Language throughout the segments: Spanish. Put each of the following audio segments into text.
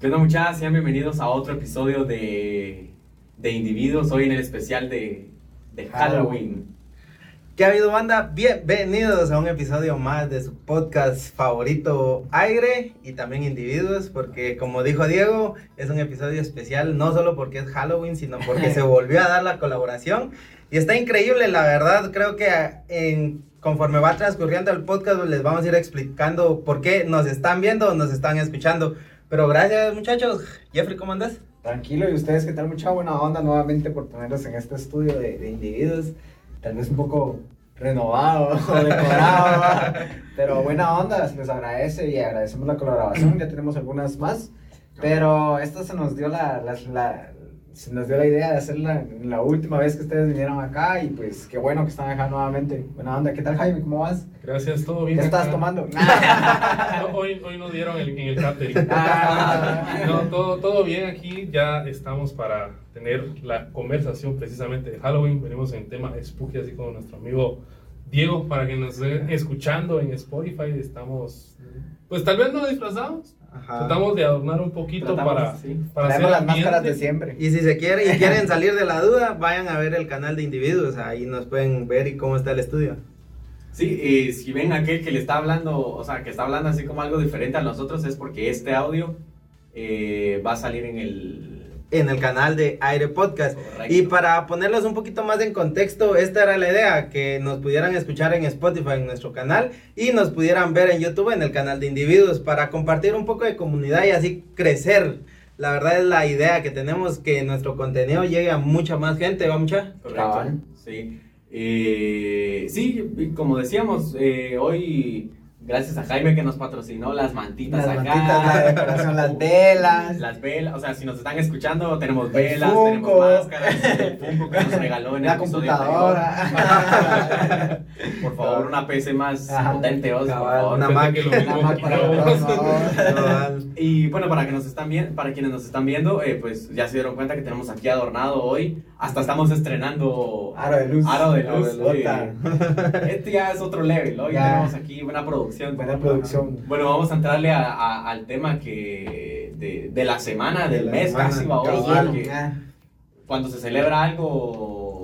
¿Qué onda muchachas? Sean bienvenidos a otro episodio de, de Individuos, hoy en el especial de, de Halloween. ¿Qué ha habido, banda? Bienvenidos a un episodio más de su podcast favorito, Aire, y también Individuos, porque como dijo Diego, es un episodio especial, no solo porque es Halloween, sino porque se volvió a dar la colaboración. Y está increíble, la verdad, creo que en, conforme va transcurriendo el podcast, les vamos a ir explicando por qué nos están viendo o nos están escuchando. Pero gracias, muchachos. Jeffrey, ¿cómo andas? Tranquilo, y ustedes, ¿qué tal? Mucha buena onda nuevamente por tenerlos en este estudio de, de individuos. Tal vez un poco renovado o decorado, pero buena onda, se les agradece y agradecemos la colaboración. Ya tenemos algunas más, pero esta se nos dio la, la, la- se nos dio la idea de hacerla la última vez que ustedes vinieron acá y pues qué bueno que están acá nuevamente. Buena onda, ¿qué tal Jaime? ¿Cómo vas? Gracias, todo bien. ¿Qué estás tomando? No, hoy, hoy nos dieron el- en el catering. Ah. No, todo, todo bien aquí. Ya estamos para tener la conversación precisamente de Halloween. Venimos en tema spooky, así como nuestro amigo Diego, para que nos estén escuchando en Spotify. Estamos, pues tal vez no disfrazados. Tratamos de adornar un poquito Tratamos, para, sí. para hacer Traemos las máscaras de siempre. Y si se quiere y quieren salir de la duda, vayan a ver el canal de Individuos, ahí nos pueden ver y cómo está el estudio. Sí, y si ven aquel que le está hablando, o sea, que está hablando así como algo diferente a nosotros, es porque este audio eh, va a salir en el... En el canal de Aire Podcast. Correcto. Y para ponerlos un poquito más en contexto, esta era la idea, que nos pudieran escuchar en Spotify, en nuestro canal, y nos pudieran ver en YouTube, en el canal de individuos, para compartir un poco de comunidad y así crecer. La verdad es la idea que tenemos, que nuestro contenido llegue a mucha más gente, ¿va mucha? Correcto. Sí. Eh, sí, como decíamos, eh, hoy, gracias a Jaime que nos patrocinó las mantitas Las acá. mantitas, la decoración, las velas. Las velas, o sea, si nos están escuchando, tenemos El velas, Funko. tenemos máscaras, el Funko que nos regaló en el La episodio computadora. anterior. Por favor, una PC más Ajá. potente, por Cabal, favor. una Mac. que lo Una Mac para no. Y bueno, para que nos están viendo, para quienes nos están viendo, eh, pues ya se dieron cuenta que tenemos aquí adornado hoy. Hasta estamos estrenando Aro de luz. Aro de Aro luz. de bota. eh, este ya es otro level. Hoy Ya. tenemos aquí buena producción. Buena producción. Bueno, vamos a entrarle a- a- al tema que de, de la semana, De del la mes semana, casi, va cabal. que cuando se celebra algo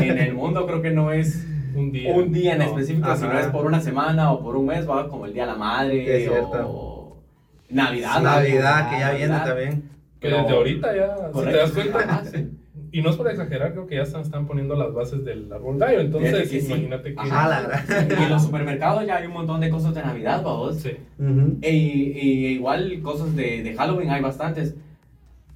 en el mundo, creo que no es Un día. un día en No. específico, Ajá. sino es por una semana o por un mes, va como el Día de la Madre o Navidad. Navidad, que ya viene Navidad. también. Que desde ahorita ya, si te das cuenta. Ajá, sí. Y no es por exagerar, creo que ya están, están poniendo las bases del árbol gallo. Entonces, que sí. imagínate que. Ajá. La verdad. Y en los supermercados ya hay un montón de cosas de Navidad, vamos. Sí. E, y igual cosas de, de Halloween hay bastantes.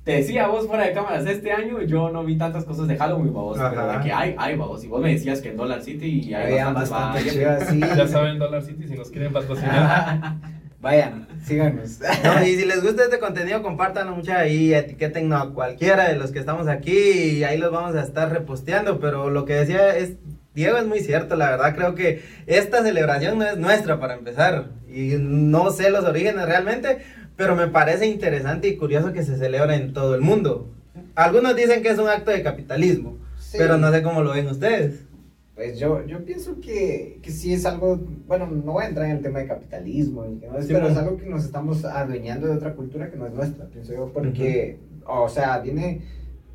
Te decía vos fuera de cámaras, este año yo no vi tantas cosas de Halloween, vos, Ajá. pero de que hay, hay, vos. Y vos me decías que en Dollar City hay Había bastantes, bastante sí. Ya saben, Dollar City, si nos quieren patrocinar. Vayan, síganos. No, y si les gusta este contenido, compártanlo mucho ahí, etiqueten a cualquiera de los que estamos aquí y ahí los vamos a estar reposteando. Pero lo que decía es, Diego es muy cierto, la verdad creo que esta celebración no es nuestra para empezar. Y no sé los orígenes realmente, pero me parece interesante y curioso que se celebra en todo el mundo. Algunos dicen que es un acto de capitalismo, Sí. pero no sé cómo lo ven ustedes. Pues yo, yo pienso que, que sí es algo, bueno, no voy a entrar en el tema de capitalismo, y que no es- Sí, pero bueno. es algo que nos estamos adueñando de otra cultura que no es nuestra, pienso yo, porque, o sea, viene,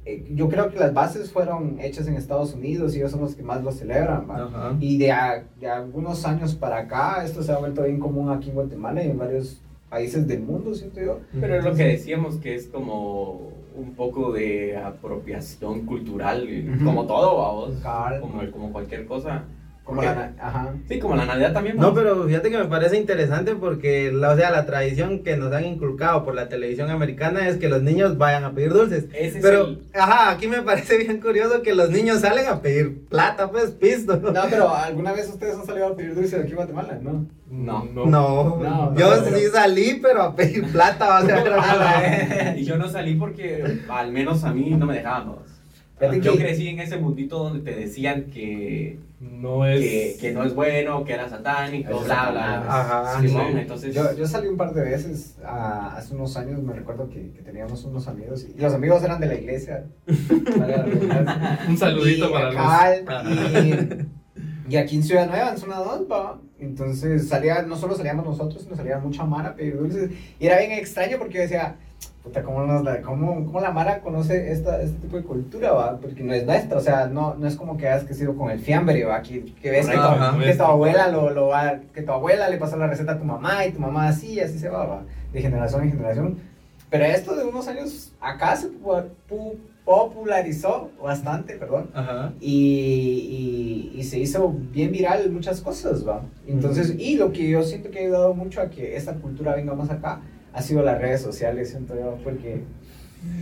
eh, yo creo que las bases fueron hechas en Estados Unidos y ellos son los que más lo celebran, ¿va? Y de, a- de algunos años para acá, esto se ha vuelto bien común aquí en Guatemala y en varios países del mundo, siento yo. Pero es lo que decíamos que es como un poco de apropiación cultural, como todo, vamos, como, como cualquier cosa. Como la, ajá. Sí, como la Navidad también. No, pero fíjate que me parece interesante porque, la, o sea, la tradición que nos han inculcado por la televisión americana es que los niños vayan a pedir dulces. Ese es Pero, el- ajá, aquí me parece bien curioso que los niños salen a pedir plata, pues, pisto. No, pero ¿alguna vez ustedes han salido a pedir dulce aquí en Guatemala? No. No. No, No, yo no, pero- sí salí, pero a pedir plata, o sea, Ah, y yo no salí porque al menos a mí no me dejaban. Yo que- crecí en ese mundito donde te decían que, No es. que, que no es bueno, que era satánico, bla, bla, bla. Ajá, Simón, sí. entonces... Yo, yo salí un par de veces ah, hace unos años, me recuerdo que, que teníamos unos amigos y los amigos eran de la iglesia. Un saludito Y para acá, los. y, y aquí en Ciudad Nueva, en zona 2, va. Entonces salía, no solo salíamos nosotros, sino salía mucha Mara a pedir dulces. Y era bien extraño porque yo decía, puta, ¿cómo, nos la, cómo, cómo la Mara conoce esta, este tipo de cultura, va? Porque no es nuestra, o sea, no, no es como que hayas crecido con el fiambre, va. Que, que ves que tu, que tu abuela lo, lo va, que tu abuela le pasó la receta a tu mamá y tu mamá así, así se va, va. De generación en generación. Pero esto de unos años acá se pu- pu- popularizó bastante, perdón. Ajá. Y, y, y se hizo bien viral muchas cosas, ¿va? Entonces, y lo que yo siento que ha ayudado mucho a que esta cultura venga más acá ha sido las redes sociales, siento yo, porque...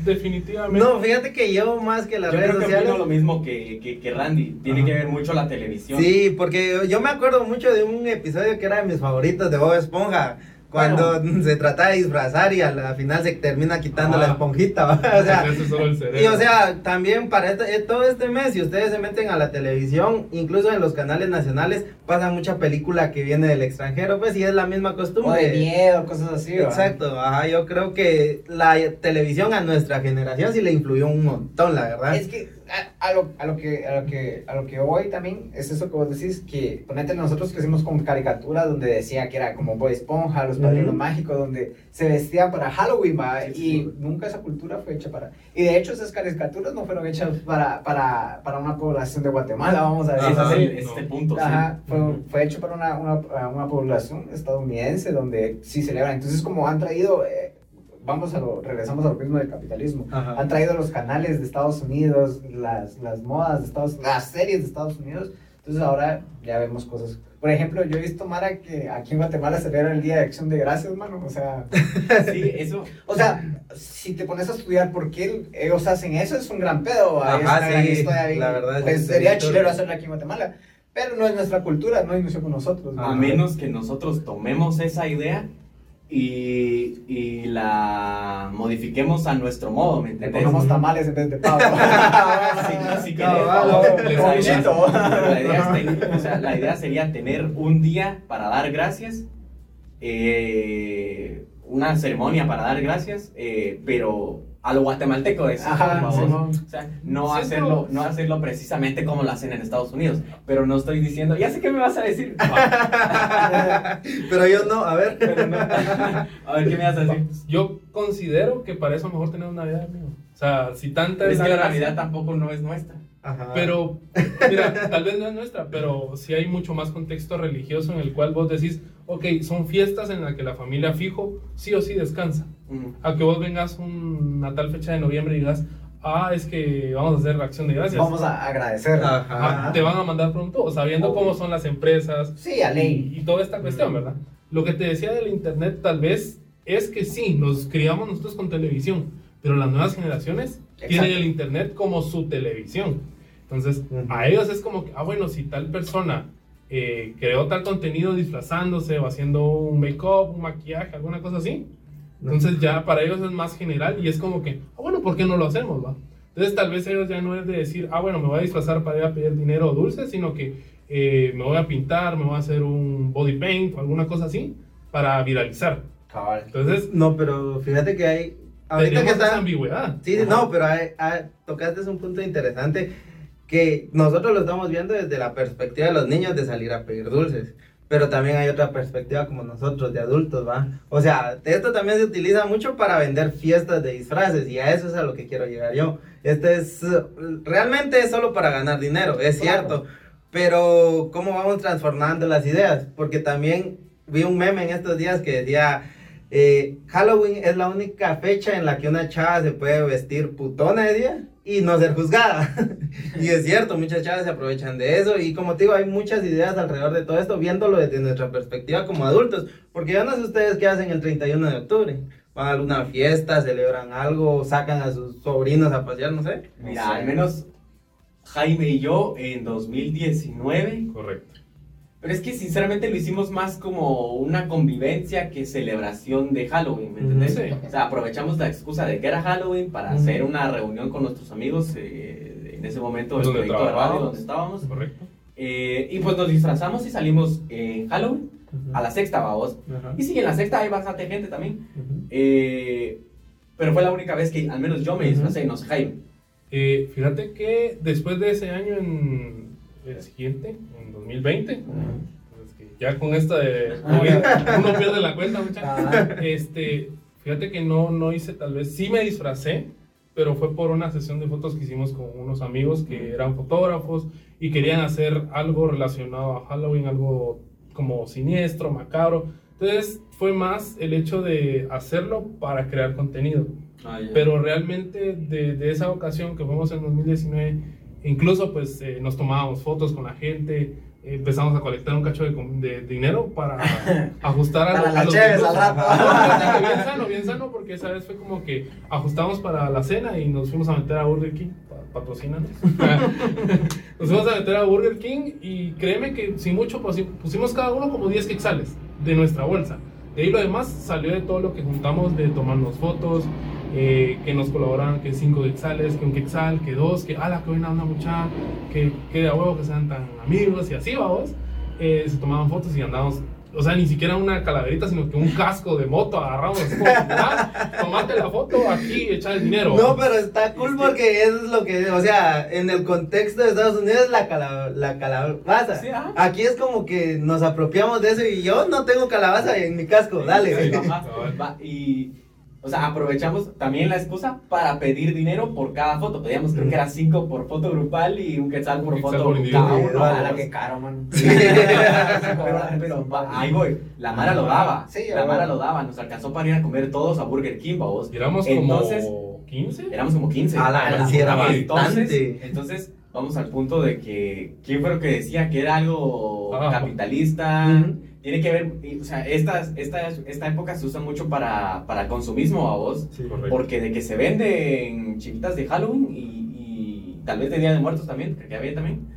Definitivamente. No, fíjate que yo más que las yo redes creo que sociales. lo mismo que, que, que Randy. Tiene Ajá. que ver mucho la televisión. Sí, porque yo me acuerdo mucho de un episodio que era de mis favoritos de Bob Esponja. Cuando se trata de disfrazar y a la final se termina quitando Ah. la esponjita. ¿va? O sea, Eso es solo el cerebro. y o sea, también para este- eh, todo este mes, si ustedes se meten a la televisión, incluso en los canales nacionales, pasa mucha película que viene del extranjero, pues, y es la misma O costumbre. de miedo, cosas así, ¿va? Exacto, ajá, yo creo que la televisión a nuestra generación sí le influyó un montón, la verdad. Es que a, a lo, a, lo que, a, lo que, a lo que voy también es eso que vos decís, que ponete nosotros crecimos con caricaturas donde decía que era como Boy Esponja, los padrinos Ujú. mágicos, donde se vestían para Halloween, ¿va? Sí, y sí. nunca esa cultura fue hecha para... Y de hecho esas caricaturas no fueron hechas para, para, para una población de Guatemala, vamos a decir es el- este punto, sí. Ajá, fue, fue hecho para una, una, una población estadounidense donde sí celebran. Entonces, como han traído, eh, vamos a lo, regresamos a lo mismo del capitalismo. Ajá. Han traído los canales de Estados Unidos, las, las modas de Estados las series de Estados Unidos. Entonces, ahora ya vemos cosas. Por ejemplo, yo he visto, Mara, que aquí en Guatemala celebra el Día de Acción de Gracias, mano. O sea, Sí, eso. o sea, si te pones a estudiar por qué ellos hacen eso, es un gran pedo. Ajá, es una gran sí, la verdad es Pues sería chilero hacerlo aquí en Guatemala. Pero no es nuestra cultura, no inició con nosotros. A menos que nosotros tomemos esa idea y, y la modifiquemos a nuestro modo, ¿me Le entiendes? pongamos tamales en vez de pavo. Si, si querés, Cabal, pero les la, idea, pero la idea es ten- o sea, la idea sería tener un día para dar gracias, eh, una ceremonia para dar gracias, eh, pero a lo guatemalteco es Ajá, vamos. Simón. O sea, no Sí, hacerlo, no hacerlo precisamente como lo hacen en Estados Unidos. Pero no estoy diciendo, ya sé qué me vas a decir. Pero yo no, a ver. Pero no. A ver qué me vas a decir. Yo considero que para eso mejor tener una Navidad, amigo. O sea, si tanta Es la que la Navidad tampoco no es nuestra. Ajá. Pero, mira, tal vez no es nuestra, pero sí hay mucho más contexto religioso en el cual vos decís, ok, son fiestas en las que la familia fijo sí o sí descansa. Mm. A que vos vengas una tal fecha de noviembre y digas, ah, es que vamos a hacer reacción de gracias. Vamos a agradecer. Ajá. Ah, te van a mandar pronto, sabiendo cómo son las empresas Sí, a ley. y, y toda esta cuestión, ¿verdad? Lo que te decía del internet tal vez es que sí, nos criamos nosotros con televisión, pero las nuevas generaciones tienen Exacto. el internet como su televisión. Entonces, Ujú. a ellos es como que, ah, bueno, si tal persona eh, creó tal contenido disfrazándose o haciendo un make-up, un maquillaje, alguna cosa así, entonces ya para ellos es más general y es como que, ah, bueno, ¿por qué no lo hacemos, va? Entonces tal vez ellos ya no es de decir, ah, bueno, me voy a disfrazar para ir a pedir dinero o dulces, sino que eh, me voy a pintar, me voy a hacer un body paint o alguna cosa así para viralizar. Cabal. Entonces, No, pero fíjate que hay. Ahorita que está. ambigüedad. Sí, sí, no, pero hay- hay- tocaste un punto interesante que nosotros lo estamos viendo desde la perspectiva de los niños de salir a pedir dulces. Pero también hay otra perspectiva como nosotros de adultos, ¿va? O sea, esto también se utiliza mucho para vender fiestas de disfraces y a eso es a lo que quiero llegar yo. Este es, realmente es solo para ganar dinero, es Claro. cierto. Pero ¿cómo vamos transformando las ideas? Porque también vi un meme en estos días que decía, eh, Halloween es la única fecha en la que una chava se puede vestir putona de día y no ser juzgada. y es cierto, muchas chavas se aprovechan de eso y como te digo, hay muchas ideas alrededor de todo esto, viéndolo desde nuestra perspectiva como adultos. Porque yo no sé ustedes qué hacen el 31 de octubre. Van a alguna fiesta, celebran algo, sacan a sus sobrinos a pasear, no sé. Mira, al menos Jaime y yo en 2019 Correcto. Pero es que sinceramente lo hicimos más como una convivencia que celebración de Halloween, ¿me entendés? Sí. O sea, aprovechamos la excusa de que era Halloween para hacer una reunión con nuestros amigos eh, en ese momento del proyecto de radio donde estábamos. Correcto. Eh, y pues nos disfrazamos y salimos en Halloween a la sexta, vamos. Ajá. Y sí, en la sexta hay bastante gente también. Eh, pero fue la única vez que al menos yo me disfracé, no sé, Jaime. Eh, fíjate que después de ese año, en el siguiente, en 2020, pues que ya con esta de COVID, uno pierde la cuenta, muchachos. Ah, Este, fíjate que no, no hice tal vez, sí me disfracé, pero fue por una sesión de fotos que hicimos con unos amigos que eran fotógrafos y querían hacer algo relacionado a Halloween, algo como siniestro, macabro. Entonces fue más el hecho de hacerlo para crear contenido. Pero realmente de, de esa ocasión que fuimos en 2019, incluso pues eh, nos tomábamos fotos con la gente, eh, empezamos a colectar un cacho de, de dinero para ajustar a, Para a las los cheves al rato. Bien sano, bien sano, porque esa vez fue como que ajustamos para la cena y nos fuimos a meter a Burger King, pa- patrocínanos. nos fuimos a meter a Burger King y créeme que sin mucho pusi- pusimos cada uno como 10 quetzales de nuestra bolsa. De ahí lo demás salió de todo lo que juntamos de tomarnos fotos, eh, que nos colaboraban que 5 quetzales, que un quetzal, que dos, que ala, que buena onda mucha, que, que de a huevo que sean tan amigos y así, vamos. Eh, se tomaban fotos y andábamos, o sea, ni siquiera una calaverita, sino que un casco de moto agarramos. así como, "Ah, tomate la foto aquí, echa el dinero. No, pero está cool porque eso es lo que, o sea, en el contexto de Estados Unidos la, cala, la calabaza. Sí. Aquí es como que nos apropiamos de eso y yo no tengo calabaza en mi casco, dale. Sí, y, o sea, aprovechamos también la excusa para pedir dinero por cada foto. Pedíamos, creo que era 5 por foto grupal y un quetzal por Un foto por cada Sí, uno. ala, vamos. qué caro, man. pero, pero va, ahí voy. La Mara lo daba. Sí, la Mara lo daba. Nos alcanzó para ir a comer todos a Burger King, vamos. Y éramos Entonces- como 15. Éramos como 15. A la gran, sí, era entonces, bastante. entonces, vamos al punto de que, ¿quién fue lo que decía que era algo Ah. capitalista? Tiene que ver, o sea, estas, esta, esta época se usa mucho para, para consumismo, a vos. Correcto. Porque de que se venden chiquitas de Halloween y, y tal vez de Día de Muertos también, que había también,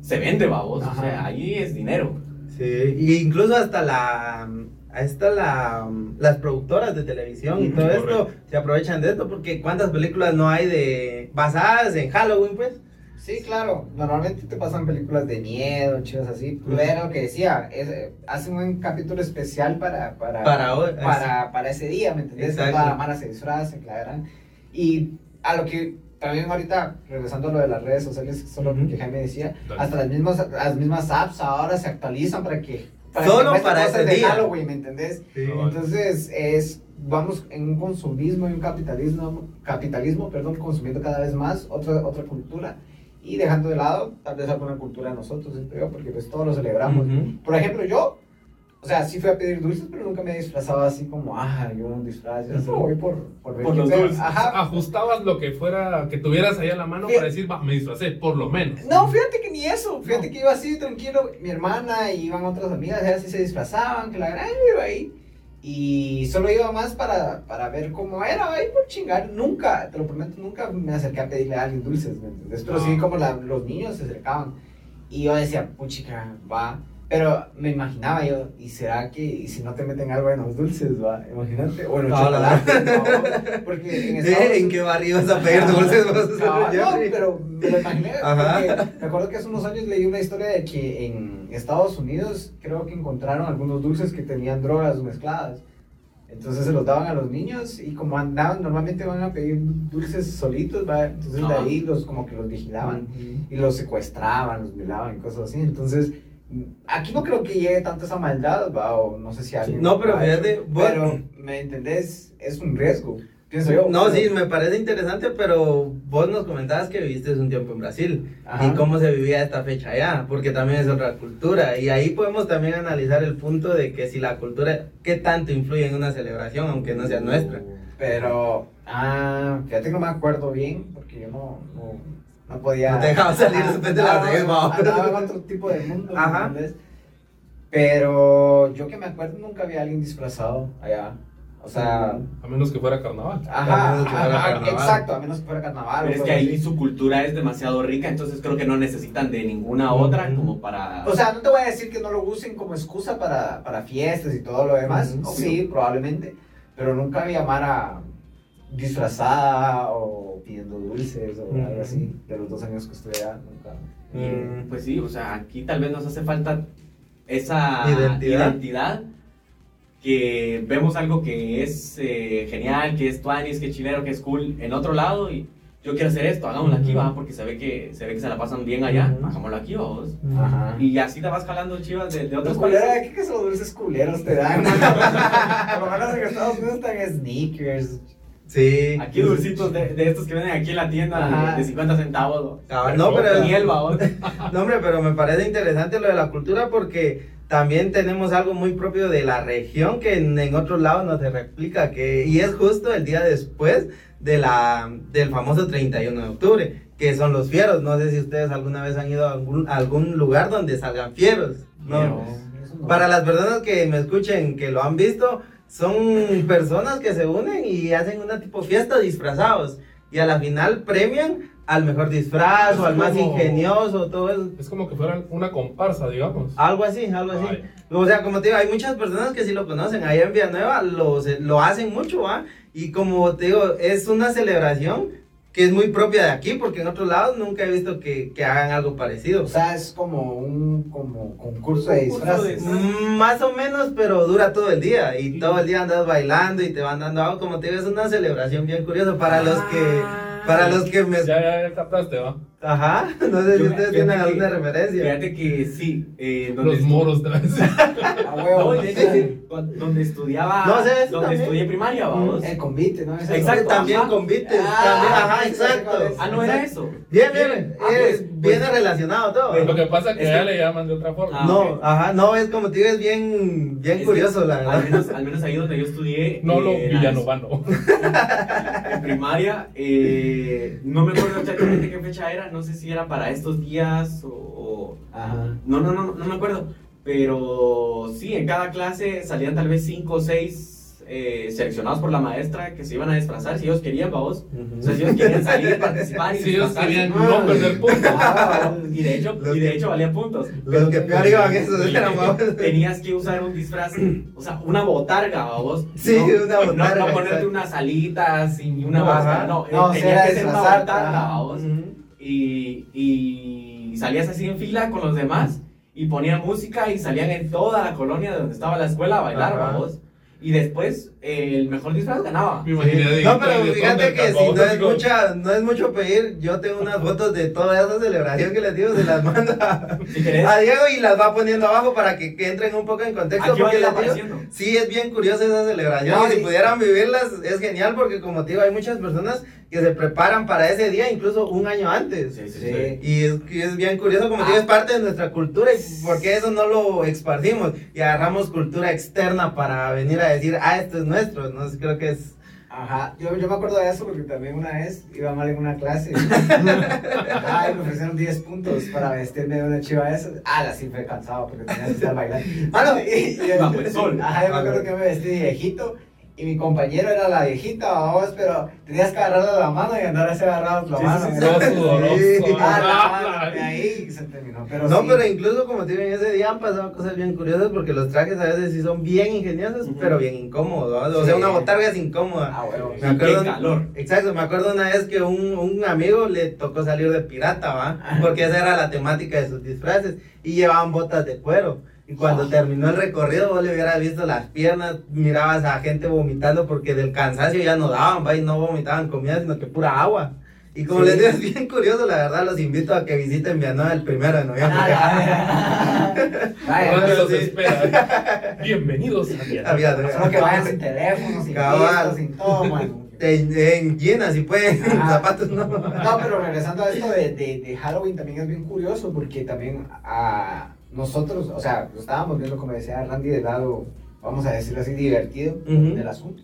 se vende, babos. O sea, ahí es dinero. Sí, y incluso hasta la hasta la, las productoras de televisión y todo esto se aprovechan de esto porque cuántas películas no hay de basadas en Halloween, pues. Sí, claro. Normalmente te pasan películas de miedo, chicos así. Pero lo que decía, es, hacen un capítulo especial para, para, Para hoy, para, para ese día, ¿me entendés? Toda la mara se disfraza, gran- Y a lo que también ahorita, regresando a lo de las redes sociales, solo que Jaime decía, Dale. hasta las mismas, las mismas apps ahora se actualizan para que... Para Solo que para ese día. Halloween, ¿me entendés? Entonces es vamos en un consumismo y un capitalismo capitalismo perdón consumiendo cada vez más otra otra cultura y dejando de lado tal vez alguna cultura de nosotros siento yo, porque pues todos lo celebramos Ujú. por ejemplo yo o sea sí fui a pedir dulces pero nunca me he disfrazado así como ah yo un disfraz yo solo voy por por, ver Por los dulces. ajá Ajustabas lo que fuera, que tuvieras ahí a la mano Fíjate. para decir, va, me disfracé, por lo menos. No, fíjate que ni eso. Fíjate que iba así tranquilo. Mi hermana y iban otras amigas, ellas sí se disfrazaban, que la gran iba ahí. Y solo iba más para, para ver cómo era, ahí por chingar. Nunca, te lo prometo, nunca me acerqué a pedirle a alguien dulces, ¿me entiendes? Pero sí, Ah. como la- los niños se acercaban. Y yo decía, puchica, va. Pero me imaginaba yo, ¿y será que y si no te meten algo en los dulces, va? Imagínate. O en los la- chocolates, ¿no? Porque en Estados ¿En qué barrio vas a pedir dulces? no, Jeffrey? pero me lo imaginé. Me acuerdo que hace unos años leí una historia de que en Estados Unidos creo que encontraron algunos dulces que tenían drogas mezcladas. Entonces se los daban a los niños y como andaban, normalmente van a pedir dulces solitos, ¿va? Entonces de ahí los como que los vigilaban y los secuestraban, los violaban y cosas así. Entonces, aquí no creo que llegue tanto esa maldad, ¿va? O no sé si alguien... No, pero fíjate, vos- Pero, ¿me entendés? Es un riesgo, pienso yo. No, pero- sí, me parece interesante, pero vos nos comentabas que viviste un tiempo en Brasil Ajá. y cómo se vivía esta fecha allá, porque también es otra cultura y ahí podemos también analizar el punto de que si la cultura, qué tanto influye en una celebración, aunque no sea nuestra. Pero, ah, fíjate que no me acuerdo bien, porque yo no, no, no podía... No te dejaba salir Ah, después de las andaba- seis, va. Andaba en otro tipo de mundo, ¿me Ajá. entendés? Pero yo que me acuerdo nunca había alguien disfrazado allá. O sea, A menos que fuera carnaval. ajá, A menos que fuera ajá, carnaval. exacto, a menos que fuera carnaval. Pero es que ahí así. su cultura es demasiado rica, entonces creo que no necesitan de ninguna otra como para... O sea, no te voy a decir que no lo usen como excusa para, para fiestas y todo lo demás. Ujú, Sí, probablemente. Pero nunca había Mara disfrazada o pidiendo dulces o algo así. De los dos años que estuve allá, nunca. Y, pues sí, o sea, aquí tal vez nos hace falta esa Identidad. identidad, que vemos algo que es eh, genial, que es tuanis, que es chilero, que es cool en otro lado y yo quiero hacer esto, hagámoslo aquí, va, porque se ve que se ve que se la pasan bien allá, hagámoslo aquí, vamos. Ajá. Y así te vas jalando chivas de, de otros países. aquí que esos dulces culeros te dan. Por lo menos en Estados Unidos están sneakers. Sí. Aquí dulcitos de, de estos que venden aquí en la tienda de, de 50 centavos. Ah, no, pero- Miel. No, hombre, pero me parece interesante lo de la cultura porque también tenemos algo muy propio de la región que en, en otros lados no se replica, que, y es justo el día después de la, del famoso 31 de octubre, que son los fieros. No sé si ustedes alguna vez han ido a algún, a algún lugar donde salgan fieros. ¿no? Para las personas que me escuchen, que lo han visto, son personas que se unen y hacen una tipo fiesta disfrazados. Y a la final premian al mejor disfraz o al más ingenioso, todo eso. Es como que fueran una comparsa, digamos. Algo así, algo así. Ay. O sea, como te digo, hay muchas personas que sí lo conocen. Allá en Villanueva lo, lo hacen mucho, ¿va? Y como te digo, es una celebración que es muy propia de aquí, porque en otros lados nunca he visto que, que hagan algo parecido. O sea, es como un como concurso de disfraces. Mm, Más o menos, pero dura todo el día y todo el día andas bailando y te van dando algo, como te digo, es una celebración bien curiosa para los que, para los que me... Ya, ya, ya captaste, ¿va? Ajá, no sé si Yo- ustedes tienen que- alguna referencia. Fíjate que sí. Eh, donde Los moros de la A huevo. No, donde estudiaba. No, o sea, eso donde también. estudié primaria, vamos. El convite, ¿no? Exacto. También ajá. convites, Ah, también, ajá, exacto. Ah, no era eso. Bien, bien, Ah, es- pues, viene pues, relacionado todo. Lo que pasa es que ya que- le llaman de otra forma. Ah, no, ok. ajá, no, es como te digo, es bien, bien Es curioso, que, la Al verdad. menos, al menos ahí donde yo estudié. No lo eh, villanovano. En primaria, eh, no me acuerdo exactamente qué fecha era. No sé si era para estos días o. o- Ajá. No, no, no, no me acuerdo. Pero sí, en cada clase salían tal vez cinco o seis eh, seleccionados por la maestra que se iban a disfrazar si ellos querían, vamos. O sea, si ellos querían salir, participar y Si ellos disfrazarse. querían no perder puntos. Ah, y de hecho, Los y de que- hecho valía puntos. Los que peor iban esos eran Tenías que usar un disfraz, o sea, una botarga, vos. Sí, no, una botarga, No, no ponerte unas alitas y una máscara, no. No, eh, tenía que ser una botarga, vos. Y, y salías así en fila con los demás y ponían música y salían en toda la colonia de donde estaba la escuela a bailar, Ajá. vamos. Y después eh, el mejor disfraz ganaba. Me imaginé No, pero fíjate que si no es, mucha, no es mucho pedir, yo tengo unas fotos de toda esa celebración que les digo, se las manda a Diego y las va poniendo abajo para que, que entren un poco en contexto. porque les digo. Sí, es bien curiosa esa celebración. No, y si y- pudieran vivirlas, es genial porque, como te digo, hay muchas personas que se preparan para ese día, incluso un año antes. Sí, sí, Sí. sí. Y es, y es bien curioso, como te digo, es parte de nuestra cultura y porque eso no lo esparcimos y agarramos cultura externa para venir a decir, ah, esto es nuestro. No sé, creo que es. Ajá, yo, yo me acuerdo de eso porque también una vez iba mal en una clase. Ay, me ofrecieron 10 puntos para vestirme de una chiva de esas. Ah, la sí fue cansado porque tenía que estar bailando. Mano, y, y- Bajo el sol. Ajá, yo me acuerdo que me vestí de viejito y mi compañero era la viejita, vamos, pero tenías que agarrarle la mano y andar así agarrados la Sí, mano. sí, sí, ¿verdad? Todo sudoroso. Sí. Ah, la mano, y ahí se terminó. Pero no, sí. pero incluso como te digo, en ese día han pasado cosas bien curiosas porque los trajes a veces sí son bien ingeniosos, pero bien incómodos. ¿no? O Sí. sea, una botarga es incómoda. Ah, bueno. Me qué calor. Exacto, me acuerdo una vez que un, un amigo le tocó salir de pirata, ¿va? Ah. Porque esa era la temática de sus disfraces y llevaban botas de cuero. Y cuando terminó el recorrido, vos le hubieras visto las piernas, mirabas a gente vomitando porque del cansancio ya no daban, va, y no vomitaban comida, sino que pura agua. Y como Sí. les digo, es bien curioso, la verdad, los invito a que visiten Villanueva el primero de noviembre. Vaya, ¿Dónde eso los sí. espera? Bienvenidos a. Había- Solo que vayan sin teléfono, sin Cabal. pistas, sin todo, mano. En, en llenas, si pueden, Ah. zapatos no. No, pero regresando a esto de, de, de Halloween también es bien curioso porque también a nosotros, o sea, lo estábamos viendo como decía Randy del lado, vamos a decirlo así, divertido Ujú. del asunto.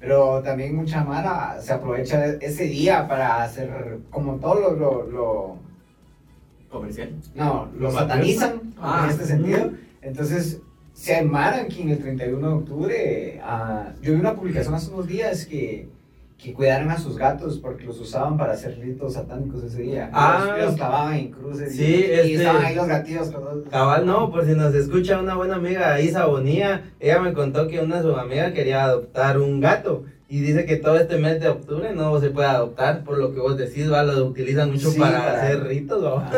Pero también mucha mara se aprovecha ese día para hacer como todo lo, lo, lo- Comercial. no, lo Lo satanizan Ah. en este sentido. Entonces, se armaran que en el 31 de octubre, ah, yo vi una publicación hace unos días que, que cuidaran a sus gatos porque los usaban para hacer ritos satánicos ese día. Ah. los, los clavaban en cruces Sí, y, y este- estaban ahí los gatillos los... Cabal, no, por si nos escucha una buena amiga, Isa Bonía, ella me contó que una de sus amigas quería adoptar un gato. Y dice que todo este mes de octubre no se puede adoptar, por lo que vos decís, va, lo utilizan mucho Sí, para, para- hacer ritos, ¿va?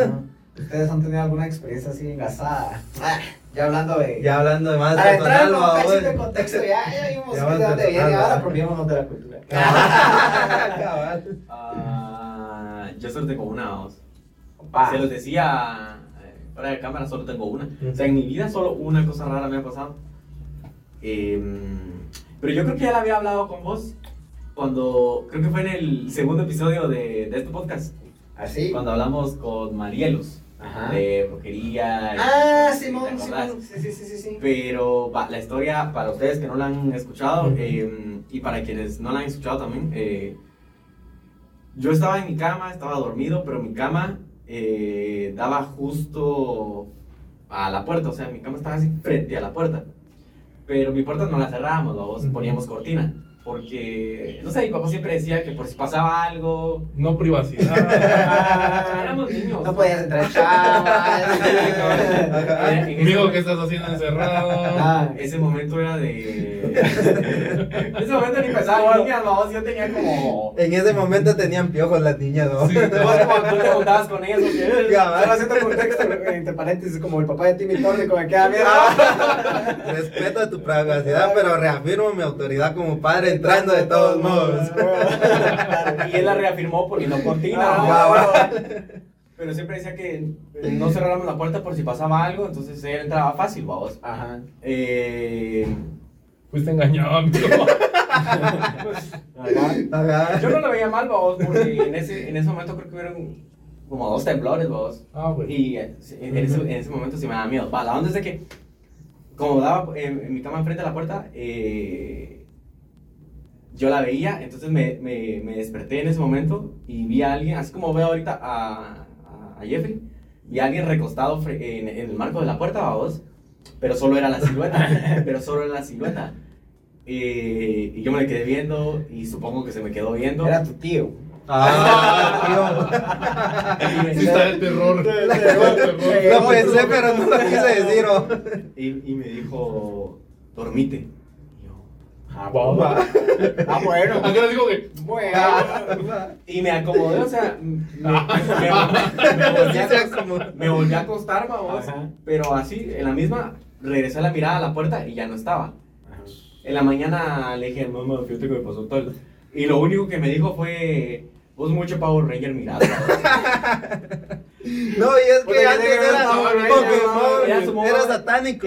¿Ustedes han tenido alguna experiencia así engasada? Ah, ya hablando de... Ya hablando de más Para entrar en personal, ¿va, contexto, vos? en contexto, ya, ya vimos Ya que de dónde viene, ahora apropiémonos de la cultura. Cabal. Ah, yo solo tengo una. Pa. Se los decía eh, fuera de cámara, solo tengo una. O sea, en mi vida solo una cosa rara me ha pasado. Em, pero yo creo que ya la había hablado con vos cuando, creo que fue en el segundo episodio de, de este podcast, ¿Así? cuando hablamos con Marielos Ajá. de brujería. y- Ah, ¿te Simón, Sí, sí, sí, sí, sí. Pero va, la historia, para ustedes que no la han escuchado, eh, y para quienes no la han escuchado también, eh, yo estaba en mi cama, estaba dormido, pero mi cama eh, daba justo a la puerta, o sea, mi cama estaba así frente a la puerta. Pero mi puerta no la cerrábamos, Ujú. poníamos cortina. Porque, no sé, mi papá siempre decía que por si pasaba algo. No privacidad. Éramos niños. No podías entrar chavas. En ese Amigo, ¿qué estás haciendo encerrado? Ah, Ese momento era de. en ese momento ni pensaba en niñas, vamos, yo tenía como. En ese momento tenían piojos las niñas, ¿no? Sí, tú te juntabas con ellas, porque. Solo haciendo contexto, entre paréntesis, como el papá de Timmy Turner, como que ah, mira. Respeto tu privacidad, pero reafirmo mi autoridad como padre entrando de todos modos. Y él la reafirmó poniendo cortina. Ah, ¿no? Pero siempre decía que no cerráramos la puerta por si pasaba algo, entonces él entraba fácil, vamos. Ajá. Eh, Fuiste engañado, amigo. Ajá. yo no lo veía mal, vamos, porque en ese, en ese momento creo que hubieron como dos temblores, vamos. Ah, bueno. Y eh, en, ese, en ese momento sí me daba miedo. Va, la onda es de que, como daba en, en mi cama enfrente de la puerta, eh, yo la veía, entonces me, me, me desperté en ese momento y vi a alguien, así como veo ahorita a, a, a Jeffrey, vi a alguien recostado en, en el marco de la puerta, vamos, pero solo era la silueta, pero solo era la silueta. Eh, y yo me le quedé viendo y supongo que se me quedó viendo. Era tu tío. Ah, tío. Sí está el terror. El Lo pensé, pero no lo quise decir. ¿o? Y, y me dijo, dormite. Ah, Wow. Ah, bueno. ¿A qué le digo que? Bueno. Y me acomodé, o sea, me, me- volví, a, me volví a acostar, vamos, pero así, en la misma, regresé la mirada a la puerta y ya no estaba. En la mañana le dije, mamá, fíjate que me pasó tal. Y lo único que me dijo fue, vos mucho Power Ranger mirado. No, y es que ya antes te era era su modo- era satánico.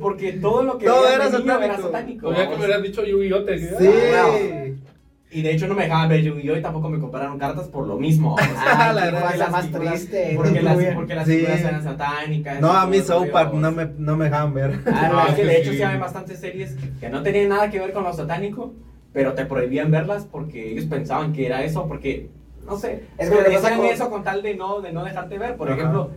Porque todo lo que Todo veía era satánico. era satánico. Todavía que me hubieras dicho Yu-Gi-Oh! te Sí. Y de hecho no me dejaban ver Yu-Gi-Oh! y tampoco me compraron cartas por lo mismo. vamos. Ah, La la verdad, cosa más figuras- triste. Porque las, porque las Sí. figuras eran satánicas. No, a mí South Park no me, no me dejaban ver. Ah, no, Ah, es que de hecho sí. había bastantes series que no tenían nada que ver con lo satánico, pero te prohibían verlas porque ellos pensaban que era eso, porque, no sé, Es es que que lo que pasa decían con- eso con tal de no, de no dejarte ver. Por Ajá. ejemplo,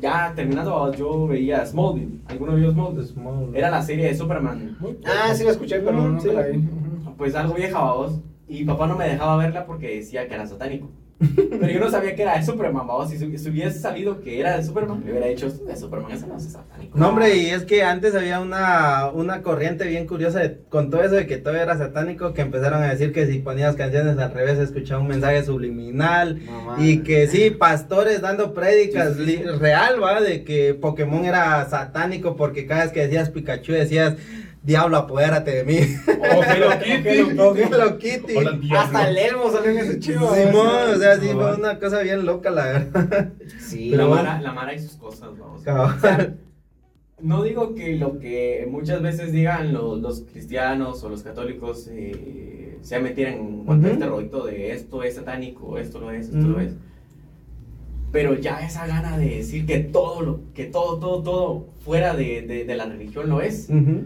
ya terminando, yo veía Smallville. ¿Alguno vio Smallville? Era la serie de Superman. Ah, sí lo escuché, pero sí. la vi. Pues algo vieja, vos. Y papá no me dejaba verla porque decía que era satánico. Pero yo no sabía que era de Superman, vamos. Si, si hubiese sabido que era de Superman, le hubiera dicho, "Esto es de Superman, eso no es satánico. No, hombre, y es que antes había una, una corriente bien curiosa de- con todo eso de que todo era satánico, que empezaron a decir que si ponías canciones al revés escuchaba un mensaje subliminal, Mamá. y que sí, pastores dando prédicas Sí, sí, sí. li- real, va, de que Pokémon era satánico porque cada vez que decías Pikachu decías, diablo, apodérate de mí. O Hello Kitty. O Hello Kitty. Hola. Hasta el Elmo salió en ese chivo. Simón, o sea, sí, No, fue una cosa bien loca, la verdad. Sí. La Mara, la Mara y sus cosas, vamos. Cabal. No digo que lo que muchas veces digan los, los cristianos o los católicos eh, sea mentir en cuanto a este rolito de esto es satánico, esto lo es, esto lo es. Pero ya esa gana de decir que todo, lo, que todo, todo, todo fuera de, de, de la religión lo es. Ujú.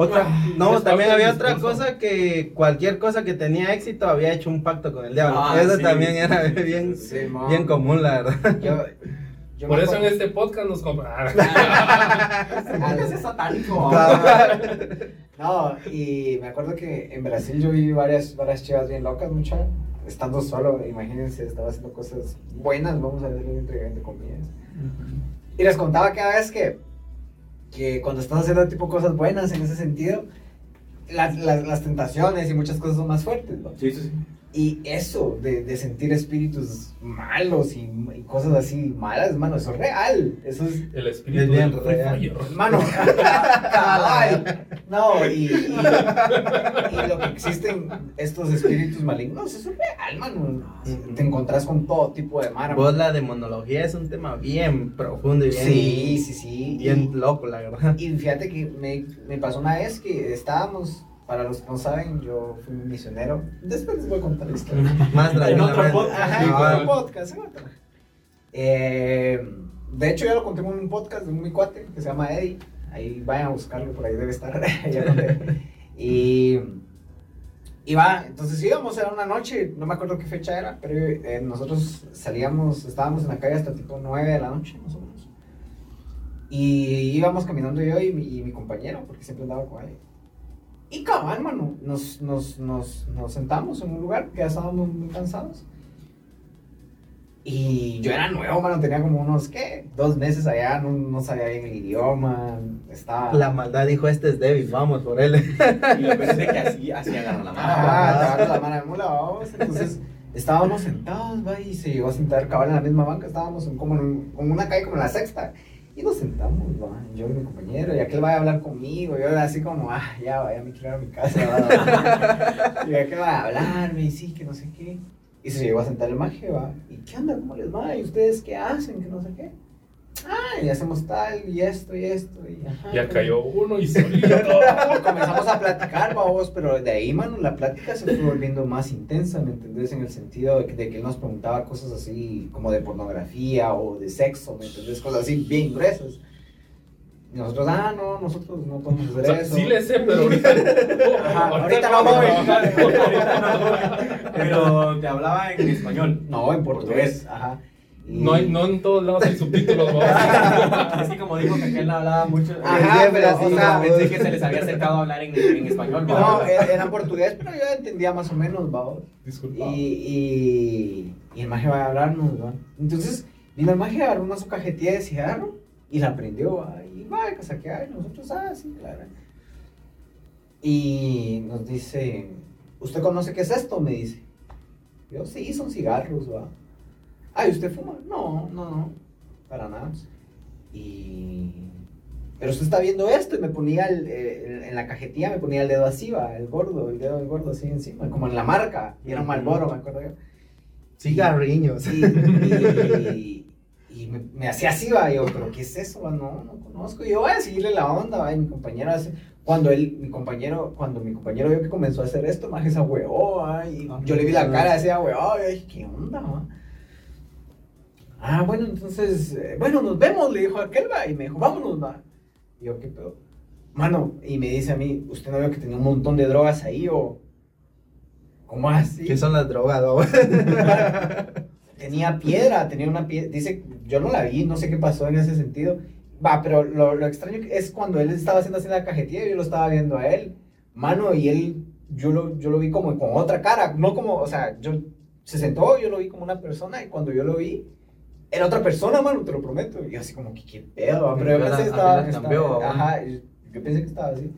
Otra, Ah, no, también había otra cosa que cualquier cosa que tenía éxito había hecho un pacto con el diablo. Ah, Eso sí, también sí, era bien, sí, común, la verdad. Yo, yo Por eso en este podcast nos compra. Ah, Eso es satánico. No, y me acuerdo que en Brasil yo vi varias, varias chivas bien locas, mucha. Estando solo, imagínense, estaba haciendo cosas buenas, vamos a decirlo entre, entre comillas. Y les contaba cada vez que, que cuando estás haciendo tipo cosas buenas en ese sentido, las, las, las tentaciones y muchas cosas son más fuertes. Sí, sí, sí. Y eso de, de sentir espíritus malos y, y cosas así malas, mano, eso es real. Eso es, El espíritu Es bien del real. Mano, cabal. No, y, y, y lo que existen estos espíritus malignos, eso es real, mano. Te encontrás con todo tipo de mara. Vos la demonología es un tema bien profundo y bien, Sí, sí, sí. bien Y- loco, la verdad. Y fíjate que me, me pasó una vez que estábamos, para los que no saben, yo fui un misionero. Después les voy a contar la historia. Más En otro podcast. Ajá, en otro podcast, en otro. Eh, de hecho, ya lo conté en un podcast de un mi cuate que se llama Eddie. Ahí vayan a buscarlo, por ahí debe estar. ya conté. Y, y va, entonces íbamos, era una noche, no me acuerdo qué fecha era, pero eh, nosotros salíamos, estábamos en la calle hasta tipo 9 de la noche, más o menos. Y íbamos caminando yo y mi, y mi compañero, porque siempre andaba con él. Y cabal, mano, nos, nos, nos, nos sentamos en un lugar que ya estábamos muy cansados. Y yo era nuevo, mano, tenía como unos, ¿qué? Dos meses allá, no, no sabía bien el idioma, estaba... La maldad dijo, este es David, vamos por él. Y lo de que así, así agarra la mano. Ah, te agarras la mano de mula, vamos. Entonces, estábamos sentados, va, y se llegó a sentar cabal en la misma banca, estábamos en, como en, un- en una calle como en la sexta. Y nos sentamos, va, yo y mi compañero, y aquel va a hablar conmigo, yo así como, ah, ya, vaya, me quiero ir a mi casa, va. y aquel va a hablarme, y sí, que no sé qué. Y se llegó a sentar el maje, va, y qué onda, cómo les va, y ustedes qué hacen, que no sé qué. Ah, y hacemos tal, y esto, y esto, y ajá. Ya cayó uno y solito. comenzamos a platicar, vamos, pero de ahí, mano, la plática se fue volviendo más intensa, ¿me entendés? En el sentido de que, de que él nos preguntaba cosas así como de pornografía o de sexo, ¿me entendés? Cosas así bien gruesas. Y nosotros, ah, no, nosotros no podemos O hacer sea, eso. sí le sé, pero ahorita. Ajá, ahorita no vamos a voy. trabajar. Pero te hablaba en español. No, en portugués, ajá. No, hay, no en todos lados hay subtítulos, vamos. Así como dijo que aquel hablaba mucho. Ajá, eh, pero, sí, o sea, pensé que se les había acercado a hablar en, en español. No, ¿va? era portugués, pero yo entendía más o menos, vamos. Disculpa. Y, y, y el maje va a hablarnos, ¿va? Entonces, vino el maje, agarró una su cajetilla de cigarro y la prendió, ¿va? Y va, que saquear, y nosotros, ah, sí, claro. Y nos dice, ¿usted conoce qué es esto? Me dice. Yo, sí, son cigarros, ¿va? Ah, ¿y usted fuma? No, no, no, para nada. Y... Pero usted está viendo esto y me ponía el, el- en la cajetilla, me ponía el dedo así, va, el gordo, el dedo del gordo así encima, como en la marca, y era un Malboro, me acuerdo yo. Cigarriños. Y, y, y me, me hacía así, va, y yo, pero ¿qué es eso? va? No, no conozco. Y yo voy a seguirle la onda, va, y mi compañero hace, cuando él, mi compañero, cuando mi compañero vio que comenzó a hacer esto, más esa huevó, y yo le vi la cara, decía, huevó, y yo dije, ¿qué onda, va? Ah, bueno, entonces, eh, bueno, nos vemos, le dijo aquel, va, y me dijo, vámonos, va. Y yo, ¿qué pedo? Mano, y me dice a mí, ¿usted no vio que tenía un montón de drogas ahí o...? ¿Cómo así? ¿Qué son las drogas, tenía piedra, tenía una piedra. Dice, yo no la vi, no sé qué pasó en ese sentido. Va, pero lo, lo extraño es cuando él estaba haciendo así la cajetilla yo lo estaba viendo a él. Mano, y él yo lo, yo lo vi como con otra cara, no como, o sea, yo se sentó, yo lo vi como una persona y cuando yo lo vi, era otra persona, mano, te lo prometo. Y yo así como que qué pedo, pero yo pensé que estaba, ajá, yo pensé que estaba así.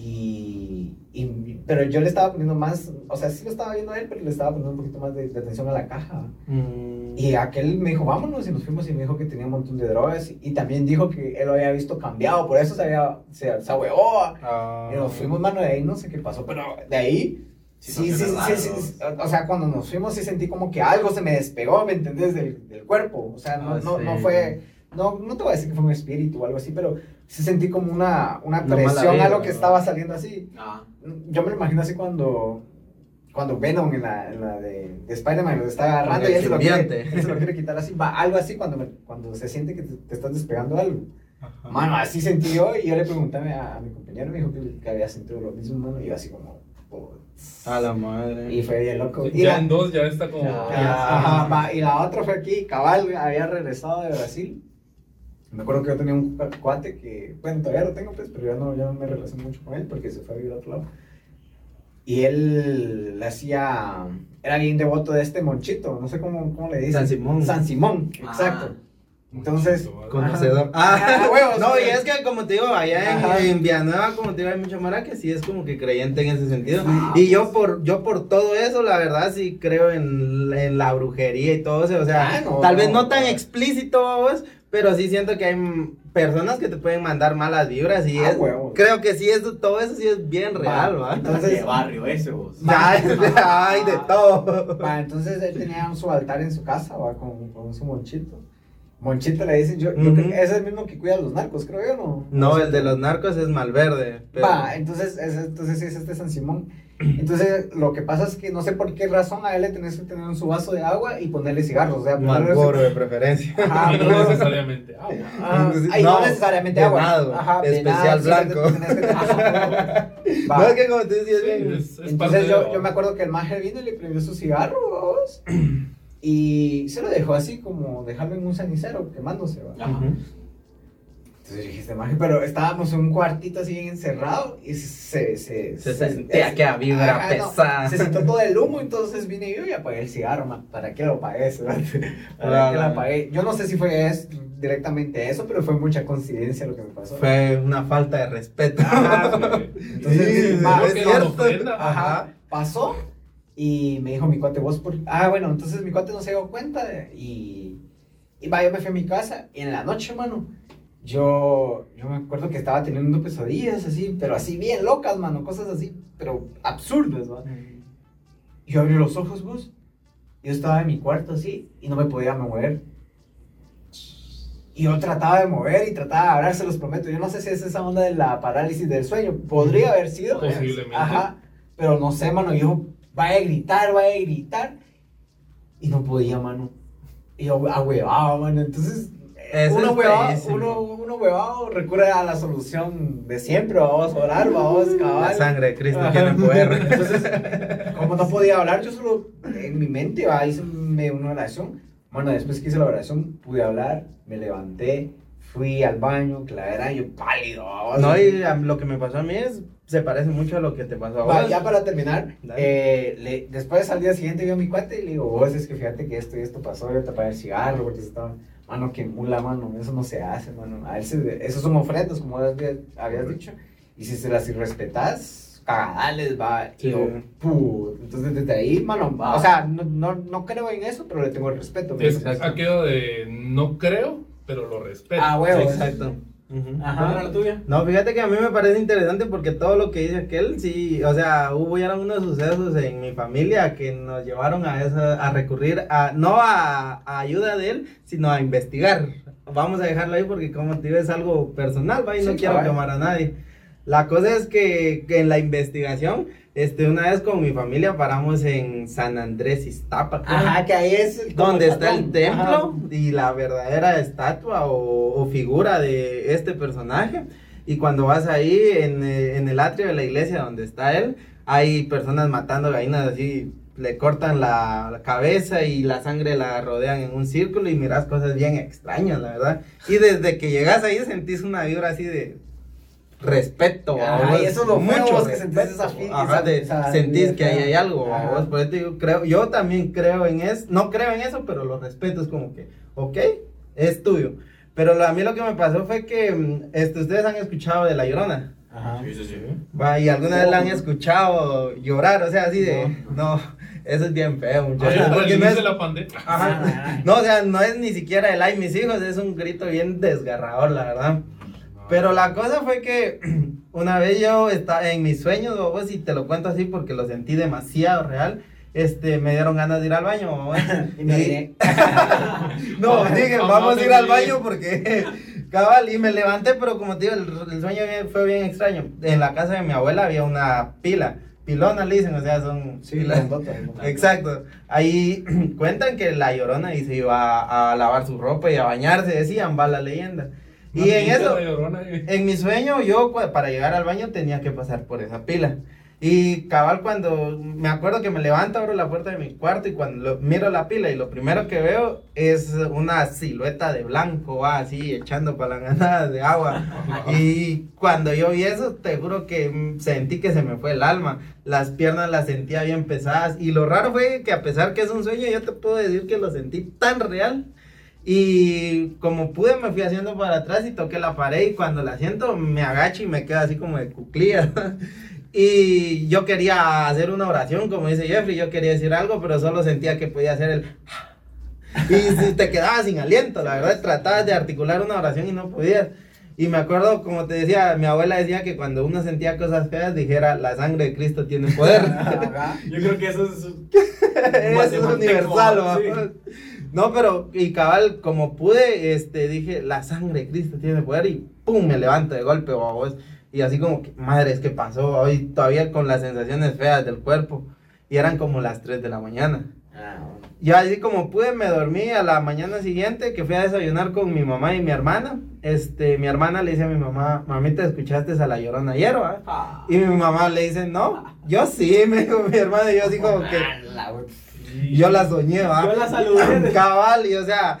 Y, y- pero yo le estaba poniendo más, o sea, sí lo estaba viendo a él, pero le estaba poniendo un poquito más de, de atención a la caja. Mm. Y aquel me dijo, vámonos, y nos fuimos y me dijo que tenía un montón de drogas. Y, también dijo que él lo había visto cambiado, por eso se había, se, se ahuevó. Ah. Y nos fuimos, mano, de ahí no sé qué pasó, pero de ahí, sí, sí, sí, sí, o sea, cuando nos fuimos sí sentí como que algo se me despegó, ¿me entendés? Del, del cuerpo, o sea, no, Ah, no, no sí. fue, no, no te voy a decir que fue un espíritu o algo así, pero sí sentí como una, una presión, vibra, algo que ¿no? estaba saliendo así. Ah. Yo me lo imagino así cuando, cuando Venom en la, en la de, de Spider-Man lo está agarrando y él se, lo quiere, él se lo quiere quitar así, va, algo así cuando, me- cuando se siente que te, te estás despegando algo. Ajá. Mano, así sentí yo y yo le pregunté a, a mi compañero, me dijo que, que había sentido lo mismo, mano, y yo así como... A la madre. Y fue bien loco. Y Ya la, en dos ya está como. ya, ya- ajá, va, y la otra fue aquí, cabal, había regresado de Brasil. Me acuerdo que yo tenía un cu- cuate que, bueno, todavía lo tengo, pues, pero ya no, ya no me relaciono mucho con él porque se fue a vivir a otro lado. Y él le hacía, era bien devoto de este monchito, no sé cómo, cómo le dicen. San Simón. San Simón, Ah. exacto. Entonces, Conocedor. Ah, Ah, huevos, no, y es que como te digo, allá en, en Villanueva, como te digo, hay mucha mara que sí es como que creyente en ese sentido. Ah, y yo por, yo por todo eso, la verdad, sí creo en, en la brujería y todo eso. O sea, Ah, no, tal vez no, no tan no. explícito, vos, pero sí siento que hay personas que te pueden mandar malas vibras y Ah, es, huevos. creo que sí es todo eso sí es bien real, va. Entonces, ¿Qué barrio ese vos? Ay, ay, de todo. Va, entonces él tenía su altar en su casa, va, con, con su monchito. Monchito le dicen, yo, yo Ujú. creo que es el mismo que cuida a los narcos, creo yo, ¿no? No, el de los narcos es Malverde. pero- Va, entonces, es, entonces sí es este San Simón. Entonces, lo que pasa es que no sé por qué razón a él le tenés que tener en su vaso de agua y ponerle cigarros, o sea, ponerle Malboro de preferencia. Ajá, y no pero- necesariamente agua. Ah, ahí no, No, necesariamente agua. venado, Ajá, especial sí, blanco. que tener- ajá. No, es que como te decía, es Sí, bien- es, es Entonces yo, yo me acuerdo que el maje vino y le prendió su cigarro, vamos, y se lo dejó así como dejarlo en un cenicero quemándose, ¿va? Ajá. Entonces yo dije, este maje, pero estábamos en un cuartito así bien encerrado y se... Se, Se sentía que vibra Ajá, no, pesada. se sintió todo el humo, entonces vine yo y apagué el cigarro, man. ¿Para qué lo apagué? ¿Para Ah, qué lo apagué? Yo no sé si fue es- directamente eso, pero fue mucha coincidencia lo que me pasó. Fue una falta de respeto. Ajá, Entonces, Sí, va, es que cierto. ofrenda, Ajá, pasó y me dijo mi cuate, vos por... Ah, bueno, entonces mi cuate no se dio cuenta de- y... Y va, yo me fui a mi casa y en la noche, mano, yo, yo me acuerdo que estaba teniendo pesadillas así, pero así bien locas, mano, cosas así, pero absurdas, ¿va? Yo abrí los ojos, vos, yo estaba en mi cuarto así y no me podía mover. Y yo trataba de mover y trataba de hablar, se los prometo. Yo no sé si es esa onda de la parálisis del sueño. Podría haber sido. Posiblemente. Ajá. Pero no sé, mano. Yo vaya a gritar, vaya a gritar. Y no podía, mano. Y yo ahuevado, mano. Entonces, Eso uno es huevado, uno, uno huevado recurre a la solución de siempre. Vamos a orar, vamos a La cabal. sangre de Cristo tiene poder. Entonces, como no podía hablar, yo solo en mi mente va, hice una oración. Bueno, después que hice la oración, pude hablar, me levanté, fui al baño, que la verdad yo pálido. No, y lo que me pasó a mí es, se parece mucho a lo que te pasó a Va, vos. ya para terminar, eh, le- después al día siguiente vi a mi cuate y le digo, vos es que fíjate que esto y esto pasó, yo te apagué el cigarro porque se estaba, mano, que mula, mano, eso no se hace, mano, a él se- esos son ofrendas, como habías, habías dicho, y si se las irrespetas, cagadales, va, Sí. y yo, "Puh". entonces desde ahí, mano, Va. o sea, no, no, no creo en eso, pero le tengo el respeto. ¿me Es aquello de no creo, pero lo respeto. Ah, huevo, Exacto. Ajá. ¿Cuál era la tuya? No, fíjate que a mí me parece interesante porque todo lo que dice aquel, sí, o sea, hubo ya unos sucesos en mi familia que nos llevaron a eso, a recurrir a, no a, a ayuda de él, sino a investigar. Vamos a dejarlo ahí porque como te digo es algo personal, ¿va? y no quiero cabal. quemar a nadie. La cosa es que, que en la investigación, este, una vez con mi familia paramos en San Andrés Iztapa, creo Ajá, que ahí es el- donde está el templo Ajá. y la verdadera estatua o, o figura de este personaje. Y cuando vas ahí en, eh, en el atrio de la iglesia donde está él, hay personas matando gallinas así, le cortan la, la cabeza y la sangre la rodean en un círculo y miras cosas bien extrañas, la verdad. Y desde que llegas ahí sentís una vibra así de respeto. Ajá, babos, y eso es lo feo, mucho vos, que sentís esa ajá, de- esa sentís que ahí hay algo, por eso digo, creo, yo también creo en eso, no creo en eso, pero lo respeto, es como que, ok, es tuyo. Pero lo- a mí lo que me pasó fue que mm, este, ustedes han escuchado de La Llorona. Ajá. Sí, sí, sí. Va, y alguna vez la han escuchado llorar, o sea, así de, no, eso es bien feo, muchachos. Porque no es, de la pandemia. Ajá. No, o sea, no es ni siquiera el ay mis hijos, es un grito bien desgarrador, la verdad. Pero la cosa fue que una vez yo estaba en mis sueños, babos, y te lo cuento así porque lo sentí demasiado real. Este, me dieron ganas de ir al baño. Y me diré. No, dije, Vamos a a ir al baño porque cabal, y me levanté, pero como te digo, el, el sueño fue bien extraño. En la casa de mi abuela había una pila, pilona le dicen, o sea, son Sí, pilas. Exacto. Ahí cuentan que la llorona y se iba a, a lavar su ropa y a bañarse, decían, va la leyenda. Y en eso, llorona, en mi sueño, yo cua- para llegar al baño tenía que pasar por esa pila. Y cabal, cuando me acuerdo que me levanto, abro la puerta de mi cuarto y cuando lo- miro la pila y lo primero que veo es una silueta de blanco, así echando palanganadas de agua. Y cuando yo vi eso, te juro que sentí que se me fue el alma. Las piernas las sentía bien pesadas. Y lo raro fue que a pesar que es un sueño, yo te puedo decir que lo sentí tan real. Y como pude me fui haciendo para atrás y toqué la pared y cuando la siento me agacho y me quedo así como de cuclilla. y yo quería hacer una oración, como dice Jeffrey, yo quería decir algo, pero solo sentía que podía hacer el... y te quedabas sin aliento, la verdad, tratabas de articular una oración y no podías. Y me acuerdo, como te decía, mi abuela decía que cuando uno sentía cosas feas, dijera, la sangre de Cristo tiene poder. Yo creo que eso es. Eso es universal, sí. No, pero, y cabal, como pude, este, dije, la sangre de Cristo tiene poder y pum, me levanto de golpe, babos. Y así como que, madre, ¿qué pasó? Hoy todavía con las sensaciones feas del cuerpo. Y eran como las 3 de la mañana. Ah, bueno. Y así como pude, me dormí a la mañana siguiente que fui a desayunar con mi mamá y mi hermana. Este, mi hermana le dice a mi mamá, mamita, ¿escuchaste a la llorona ayer, va?" Ah. Y mi mamá le dice, no, yo sí, me dijo mi hermana, y yo así como que, Yo la soñé, va. Yo la saludé. Cabal, y o sea,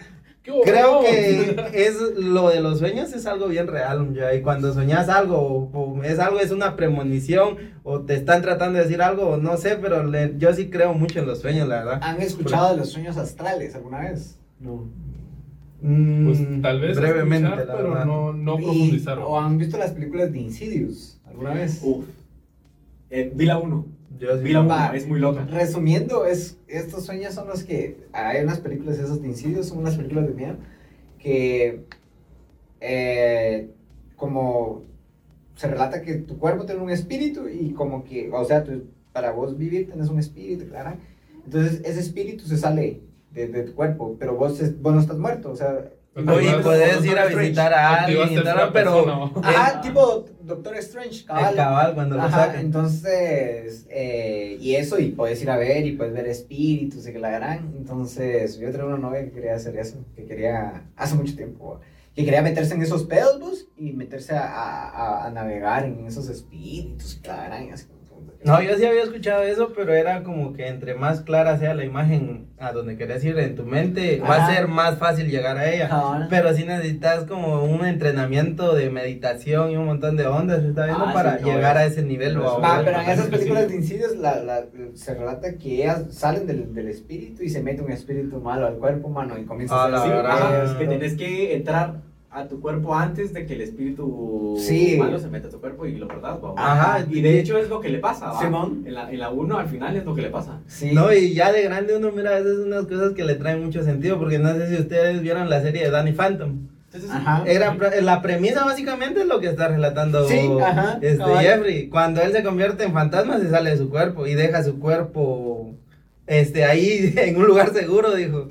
creo que es lo de los sueños es algo bien real, ya, y cuando soñas algo, o, es algo, es una premonición, o te están tratando de decir algo, o no sé, pero le- yo sí creo mucho en los sueños, la verdad. ¿Han escuchado de los sueños astrales alguna vez? No. Mm, Pues tal vez brevemente, escuchar, la pero verdad. no, no profundizar. ¿O han visto las películas de Insidious alguna vez? Uf. Eh, vi la 1. Yo sí. Vi la 1, Va. es muy loca. Resumiendo, es, estos sueños son los que hay unas películas esas de Insidious, son unas películas de miedo que eh, como se relata que tu cuerpo tiene un espíritu y como que, o sea, tú- para vos vivir tenés un espíritu, claro. Entonces ese espíritu se sale de, de tu cuerpo, pero vos, vos no estás muerto, o sea... Oye, puedes ir a visitar a alguien, y pero. Ajá, tipo Doctor Strange, el cabal. cabal cuando lo sacan. entonces, eh, y eso, y puedes ir a ver, y puedes ver espíritus, y que la gran. Entonces, yo tenía una novia que quería hacer eso, que quería, hace mucho tiempo, que quería meterse en esos pedos, pues, y meterse a, a- a navegar en esos espíritus, y que la gran, y así como- No, yo sí había escuchado eso, pero era como que entre más clara sea la imagen a donde querés ir en tu mente, va a ser más fácil llegar a ella. Pero sí necesitas como un entrenamiento de meditación y un montón de ondas, ¿está viendo? Ah, para sí, no, llegar es- a ese nivel. no, babos. Va, pero en esas películas sí. de Insidious la, la- se relata que ellas salen del, del espíritu y se mete un espíritu malo al cuerpo humano y comienza Ah, a la hacer Sí, verdad. ajá, esto. es que tenés que entrar a tu cuerpo antes de que el espíritu Sí. malo se meta a tu cuerpo y lo perdás, ¿va? Ajá, Y de hecho es lo que le pasa, ¿va? Simón. En la, en la 1 al final es lo que le pasa. Sí. No, y ya de grande uno mira a veces unas cosas que le traen mucho sentido, porque no sé si ustedes vieron la serie de Danny Phantom. Entonces, Ajá. Era, la premisa básicamente es lo que está relatando Sí, ajá, este. Jeffrey. Cuando él se convierte en fantasma, se sale de su cuerpo y deja su cuerpo este, ahí en un lugar seguro, dijo.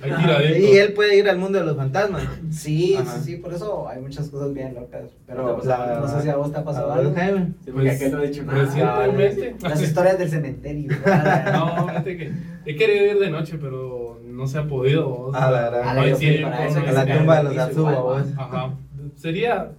Y él puede ir al mundo de los fantasmas. Sí, Ajá. sí, sí, por eso hay muchas cosas bien locas. Pero ¿Te ha pasado no sé si a vos te ha pasado algo. Jaime. sí, porque Pues, no ha dicho nada. Recientemente. Las historias del cementerio. ¿verdad? No, fíjate que he querido ir de noche, pero no se ha podido. o sea, A la no hay tiempo, no hay la tumba de los Azuba. Ajá. Sería,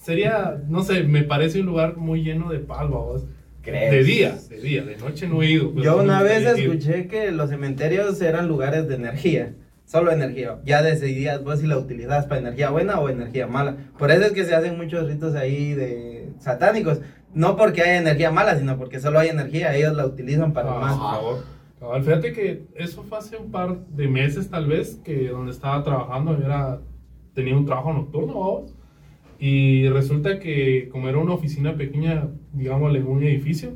sería, no sé, me parece un lugar muy lleno de palma, vos. ¿Crees? De día, de día, de noche no he ido. pero Yo una vez escuché que los cementerios eran lugares de energía. solo energía. Ya decidías vos si la utilizabas para energía buena o energía mala. Por eso es que se hacen muchos ritos ahí de satánicos. No porque haya energía mala, sino porque solo hay energía. Ellos la utilizan para Ah, más. por favor. Cabal, fíjate que eso fue hace un par de meses tal vez, que donde estaba trabajando era, tenía un trabajo nocturno, vamos. Y resulta que como era una oficina pequeña, digámosle, un edificio,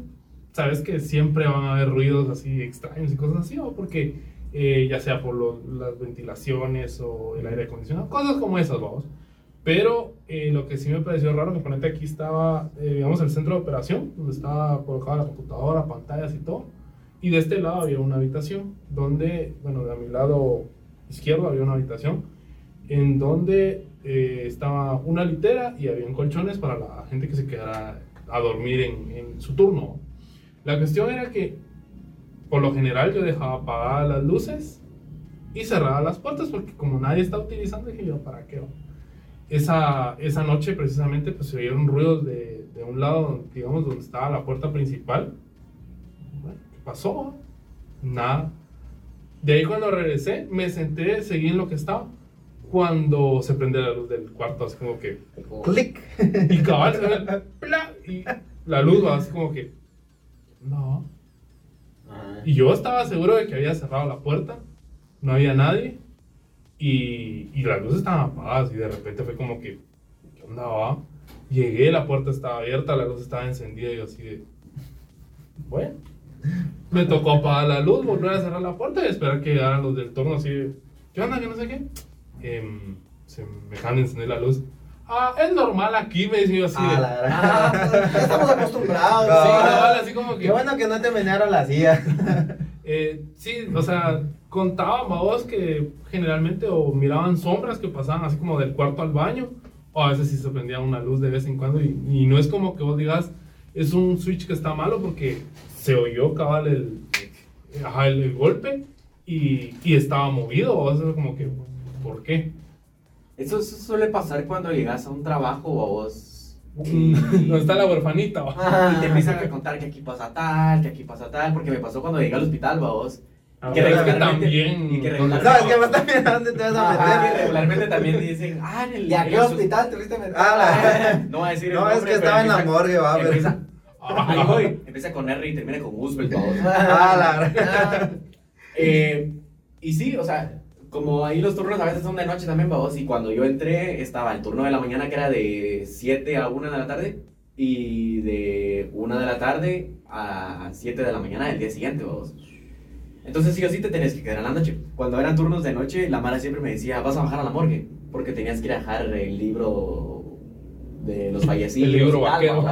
sabes que siempre van a haber ruidos así extraños y cosas así, ¿no? porque eh, ya sea por lo- las ventilaciones o el aire acondicionado, cosas como esas, vamos. Pero eh, lo que sí me pareció raro, que ponete aquí estaba, eh, digamos, el centro de operación, donde estaba colocada la computadora, pantallas y todo. Y de este lado había una habitación, donde, bueno, de mi lado izquierdo había una habitación, en donde eh, estaba una litera y había colchones para la gente que se quedara a dormir en, en su turno. La cuestión era que, por lo general, yo dejaba apagadas las luces y cerraba las puertas, porque como nadie está utilizando, dije yo, ¿para qué? Esa, esa noche, precisamente, pues se oyeron ruidos de, de un lado, digamos, donde estaba la puerta principal. ¿Qué pasó? Nada. De ahí cuando regresé, me senté, seguí en lo que estaba. Cuando se prende la luz del cuarto, así como que... Clic. Y cabal, se ve pla, y la luz va así como que... No. Y yo estaba seguro de que había cerrado la puerta, no había nadie, y, y las luces estaban apagadas, y de repente fue como que, ¿qué onda va? Llegué, la puerta estaba abierta, la luz estaba encendida, y yo así de, bueno, me tocó apagar la luz, volver a cerrar la puerta y esperar que llegaran los del turno así de, ¿qué onda? Que no sé qué. Em, se me dejan de encender la luz. Ah, es normal aquí, me decía así de, Ah, la verdad. Ya estamos acostumbrados. Sí, Ah. cabal, así como que... Qué bueno que no te menearon la silla. Eh, sí, o sea, contaban babos que generalmente o miraban sombras que pasaban así como del cuarto al baño, o a veces sí se prendía una luz de vez en cuando, y, y no es como que vos digas, es un switch que está malo porque se oyó cabal el, el, el golpe y, y estaba movido, o sea, como que, ¿por qué? Eso, eso suele pasar cuando llegas a un trabajo o a vos. No está la huerfanita, va. Y te empiezan a contar que aquí pasa tal, que aquí pasa tal, porque me pasó cuando llegué al hospital, vos. Ah, que regularmente- también- y que No, regularmente- es que vos también, ¿a dónde te vas a que meter? regularmente también dicen, ah, en el. ¿Y a qué hospital te fuiste a meter? Ah, la- No voy a decir el No, es nombre, que estaba en la empieza- morgue, va, pero- Empieza, ahí voy, empieza con R y termina con Roosevelt, vamos. Ah, la verdad. Eh, y sí, o sea, como ahí los turnos a veces son de noche también, vamos, y cuando yo entré estaba el turno de la mañana que era de 7 a 1 de la tarde y de 1 de la tarde a 7 de la mañana del día siguiente, vamos. Entonces sí o sí te tenías que quedar en la noche. Cuando eran turnos de noche, la Mara siempre me decía, vas a bajar a la morgue, porque tenías que ir a dejar el libro de los fallecidos. El libro vaquero.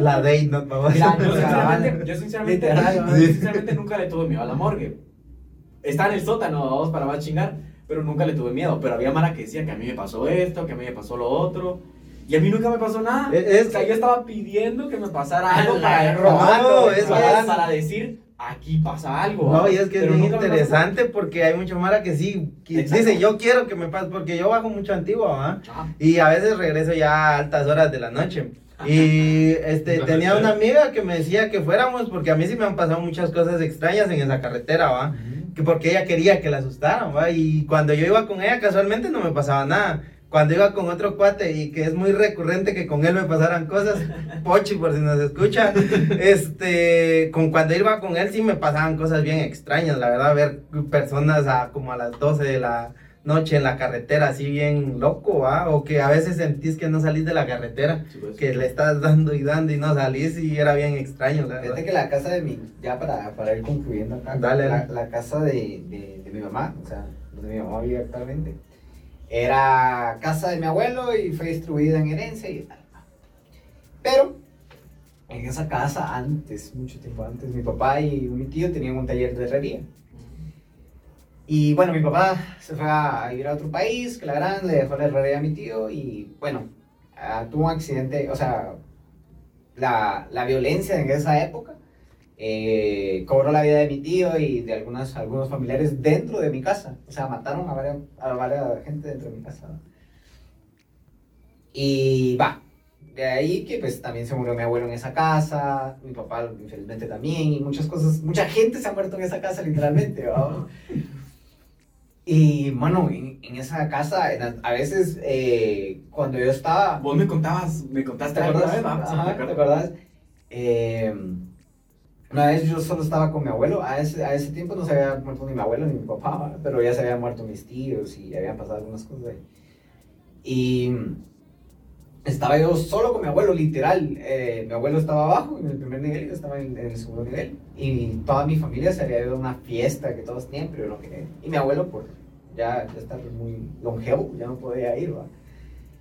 La date, no. Mira, yo sinceramente, yo sinceramente, yo sinceramente nunca le tuve miedo a la morgue. Está en el sótano, vamos para más chingar, pero nunca le tuve miedo. Pero había Mara que decía que a mí me pasó esto, que a mí me pasó lo otro. Y a mí nunca me pasó nada. Es- o sea, yo estaba pidiendo que me pasara algo la para, no, es para, para decir, aquí pasa algo. No, y es que es bien interesante porque hay mucha mara que sí, que dice yo quiero que me pase, porque yo bajo mucho antigua, ¿va? Ajá. Y a veces regreso ya a altas horas de la noche. Y este tenía una amiga que me decía que fuéramos porque a mí sí me han pasado muchas cosas extrañas en esa carretera, ¿va? Que porque ella quería que la asustaran, ¿va? Y cuando yo iba con ella casualmente no me pasaba nada. Cuando iba con otro cuate y que es muy recurrente que con él me pasaran cosas, Pochi por si nos escucha, este, con cuando iba con él sí me pasaban cosas bien extrañas, la verdad, ver personas a como a las 12 de la noche en la carretera así bien loco, ¿va? O que a veces sentís que no salís de la carretera, Sí, pues. que le estás dando y dando y no salís y era bien extraño, la. Fíjate que la casa de mi, ya para, para ir concluyendo acá, Dale, la, casa de, de, de mi mamá, o sea, donde mi mamá vive actualmente, era casa de mi abuelo y fue distribuida en herencia y tal. Pero en esa casa antes, mucho tiempo antes, mi papá y mi tío tenían un taller de herrería. Y bueno, mi papá se fue a vivir a otro país, que la gran, le dejó la herrería a mi tío y bueno, ah, tuvo un accidente, o sea, la, la violencia en esa época eh, cobró la vida de mi tío y de algunas, algunos familiares dentro de mi casa. O sea, mataron a varias, a varias gente dentro de mi casa. ¿no? Y va. De ahí que pues también se murió mi abuelo en esa casa, mi papá infelizmente también, y muchas cosas, mucha gente se ha muerto en esa casa literalmente, ¿va? Y, mano, en, en esa casa, en a veces, eh, cuando yo estaba... Vos me contabas, me contaste ¿Te acuerdas? Sí, Ajá, ¿te acuerdas? Eh, una vez yo solo estaba con mi abuelo. A ese, a ese tiempo no se había muerto ni mi abuelo ni mi papá, pero ya se habían muerto mis tíos y habían pasado algunas cosas ahí. Y estaba yo solo con mi abuelo, literal. Eh, mi abuelo estaba abajo en el primer nivel yo estaba en, en el segundo nivel. Y toda mi familia se había ido a una fiesta que todos tenían, pero yo no quería. Y mi abuelo, por ya, ya estar muy longevo, ya no podía ir. ¿verdad?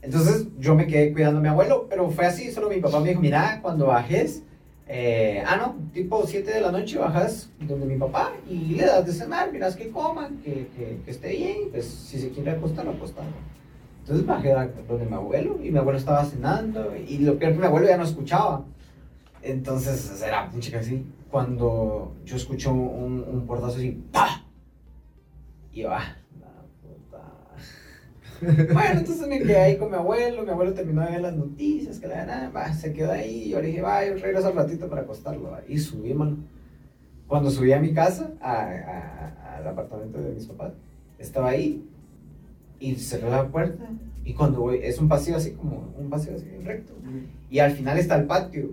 Entonces yo me quedé cuidando a mi abuelo, pero fue así, solo mi papá me dijo, mira, cuando bajes, eh, ah, no, tipo 7 de la noche bajas donde mi papá y le das de cenar, miras que coman, que, que, que esté bien, pues si se quiere acostar, acostar. Entonces bajé a donde mi abuelo y mi abuelo estaba cenando y lo peor que mi abuelo ya no escuchaba. Entonces era un así. Cuando yo escucho un, un portazo así, ¡pa! Y yo, ah, la puta. Bueno, entonces me quedé ahí con mi abuelo, mi abuelo terminó de ver las noticias, que la va, se quedó ahí, y yo le dije, va, yo regreso al ratito para acostarlo, va. y subí, mano. Cuando subí a mi casa, a- a- al apartamento de mis papás, estaba ahí, y cerré la puerta, y cuando voy, es un pasillo así como, un pasillo así recto, y al final está el patio,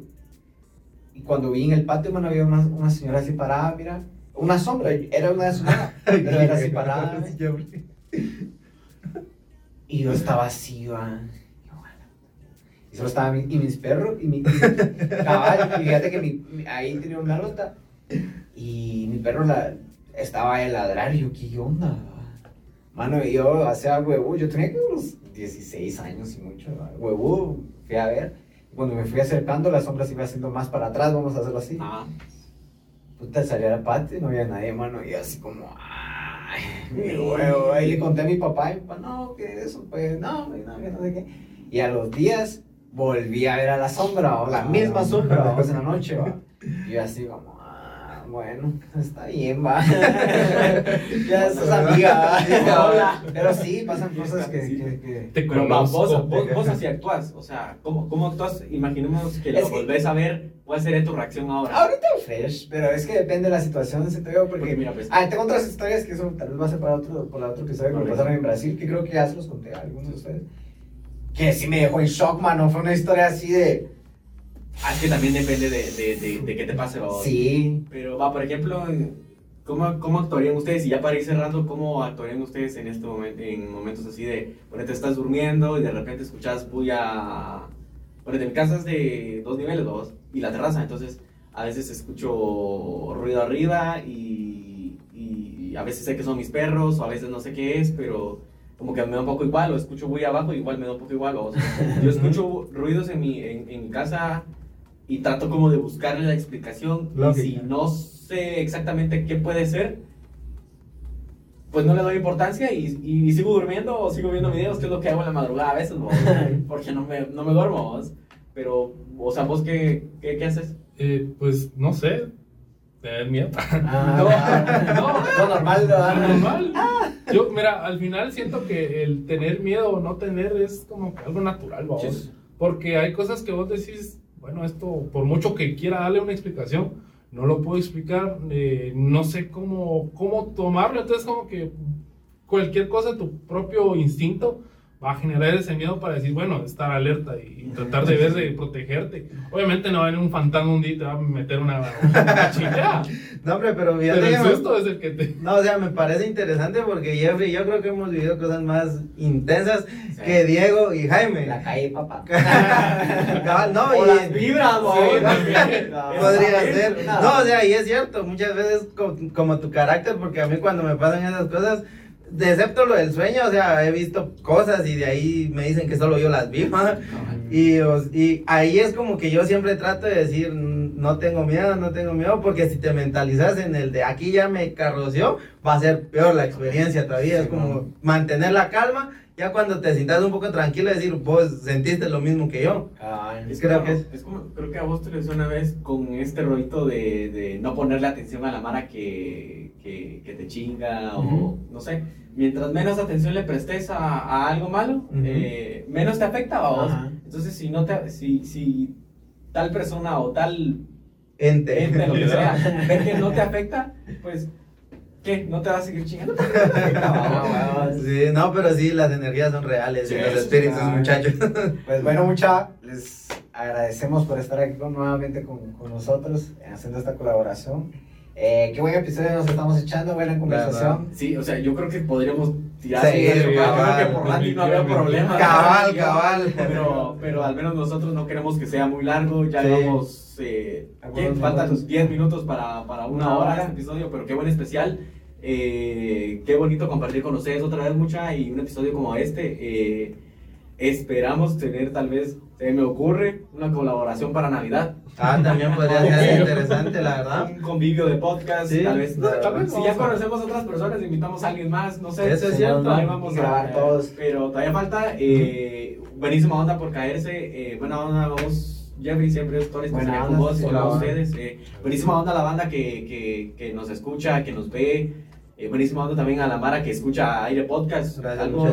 y cuando vi en el patio, mano, había una, una señora así parada, mira, una sombra, era una sombra, pero era así parada, y yo estaba así, va. Y bueno. Solo estaba mi, y mis perros y mi, y mi caballo. Y fíjate que mi, ahí tenía una rota. Y mi perro la, estaba a ladrar. Y yo, ¿qué onda? Mano, y yo hacía huevo. Yo tenía que unos 16 años y mucho. va. Huevo, fui a ver. Cuando me fui acercando, la sombra se iba haciendo más para atrás. Vamos a hacerlo así. Ah, Puta, salí la patio y no había nadie, mano. Y yo así como, ay, mi huevo. Ahí le conté a mi papá, y mi papá, no, que eso, pues, no, no, que no sé qué. Y a los días volví a ver a la sombra, o la misma sombra, vamos en la noche, va. Y yo así como, ah, bueno, está bien, va. ya sos amiga, va. Pero sí, pasan cosas que, que, que- Te va, vos, conozco. vos, vos así actúas, o sea, ¿cómo, cómo actúas? Imaginemos que lo Es que- volvés a ver, ¿cuál sería tu reacción ahora? Ahorita fresh, pero es que depende de la situación, siento yo, porque... Porque mira, pues, Ah, tengo otras historias que eso tal vez va a ser para otro, para otro episodio que me pasaron en Brasil, que creo que ya se los conté a algunos de ustedes. Que sí me dejó en shock, mano. Fue una historia así de. Ah, es que también depende de, de, de, de qué te pase, va. Sí. Pero va, por ejemplo, ¿cómo, ¿cómo actuarían ustedes? Y ya para ir cerrando, ¿cómo actuarían ustedes en este momento, en momentos así de, ponete, estás durmiendo y de repente escuchas bulla, ponete, mi casa es de dos niveles, dos, y la terraza, entonces a veces escucho ruido arriba y, y a veces sé que son mis perros o a veces no sé qué es, pero como que me da un poco igual, o escucho bulla abajo igual me da un poco igual, o sea, yo escucho ruidos en mi, en, en mi casa y trato como de buscarle la explicación y Lógica. si no sé exactamente qué puede ser, pues no le doy importancia y, y sigo durmiendo o sigo viendo videos, que es lo que hago en la madrugada a veces, ¿no? porque no me, no me duermo, ¿vos? pero, o sea, ¿vos qué, qué, qué haces? Eh, pues no sé, tener miedo. Ah, no, Lo normal, ¿no? Lo normal. Yo, mira, al final siento que el tener miedo o no tener es como que algo natural, vamos. Porque hay cosas que vos decís, bueno, esto, por mucho que quiera darle una explicación, no lo puedo explicar, eh, no sé cómo, cómo tomarlo, entonces como que cualquier cosa, tu propio instinto va a generar ese miedo para decir, bueno, estar alerta y, y tratar de ver, de protegerte. Obviamente no va a venir un fantasma un día y te va a meter una, una chingada, No, hombre, pero fíjate pero el que me- susto es el que te... No, o sea, me parece interesante porque Jeffrey yo creo que hemos vivido cosas más intensas que Diego y Jaime. La calle, papá. Cabal, no, O y las vibras, ¿no? Sí, también. podría ser. Nada. No, o sea, y es cierto, muchas veces co- como, tu carácter, porque a mí cuando me pasan esas cosas, de excepto lo del sueño, o sea, he visto cosas y de ahí me dicen que solo yo las vi. Y, y ahí es como que yo siempre trato de decir, "Mm, no tengo miedo, no tengo miedo, porque si te mentalizas en el de aquí ya me carroció, va a ser peor la experiencia todavía. es como mantener la calma, ya cuando te sientas un poco tranquilo, decir, vos sentiste lo mismo que yo. Es Creo que es- como, creo que a vos te lo una vez con este rollito de, de no ponerle atención a la mara que, que, que te chinga o no sé. Mientras menos atención le prestes a, a algo malo, eh, menos te afecta a vos. Entonces, si, no te, si, si tal persona o tal Ente. ente, lo que sea, ve que no te afecta, pues ¿qué? ¿No te vas a seguir chingando? Sí, no, pero sí, las energías son reales Sí, y los espíritus, muchachos. Pues bueno, mucha, les agradecemos por estar aquí con- nuevamente con, con nosotros eh, haciendo esta colaboración. Eh, qué buen episodio nos estamos echando, buena conversación. Sí, o sea, yo creo que podríamos tirar Sí, eso, yo cabal, creo que por Randy no había problema. Cabal, ¿verdad? cabal. Pero, pero al menos nosotros no queremos que sea muy largo, ya Sí. llevamos, eh, ¿qué? Algunos faltan minutos. 10 minutos para, para una Una hora hora. este episodio, pero qué buen especial. Eh, qué bonito compartir con ustedes otra vez mucha y un episodio como este. eh, esperamos tener tal vez, se me ocurre, una colaboración para Navidad. Ah, también podría ser interesante, la verdad. Un convivio de podcast, Sí, tal vez. tal vez si ya conocemos a otras personas, invitamos a alguien más, no sé. Eso es cierto. Ahí vamos a grabar todos. Pero todavía falta. Eh, buenísima onda por caerse. Eh, buena onda, vamos. Jeffrey siempre es toda onda, con vos y hola, con hola. ustedes. Eh, buenísima onda a la banda que, que, que nos escucha, que nos ve. Eh, buenísima onda también a la Mara que escucha Aire Podcast. Gracias, Algo.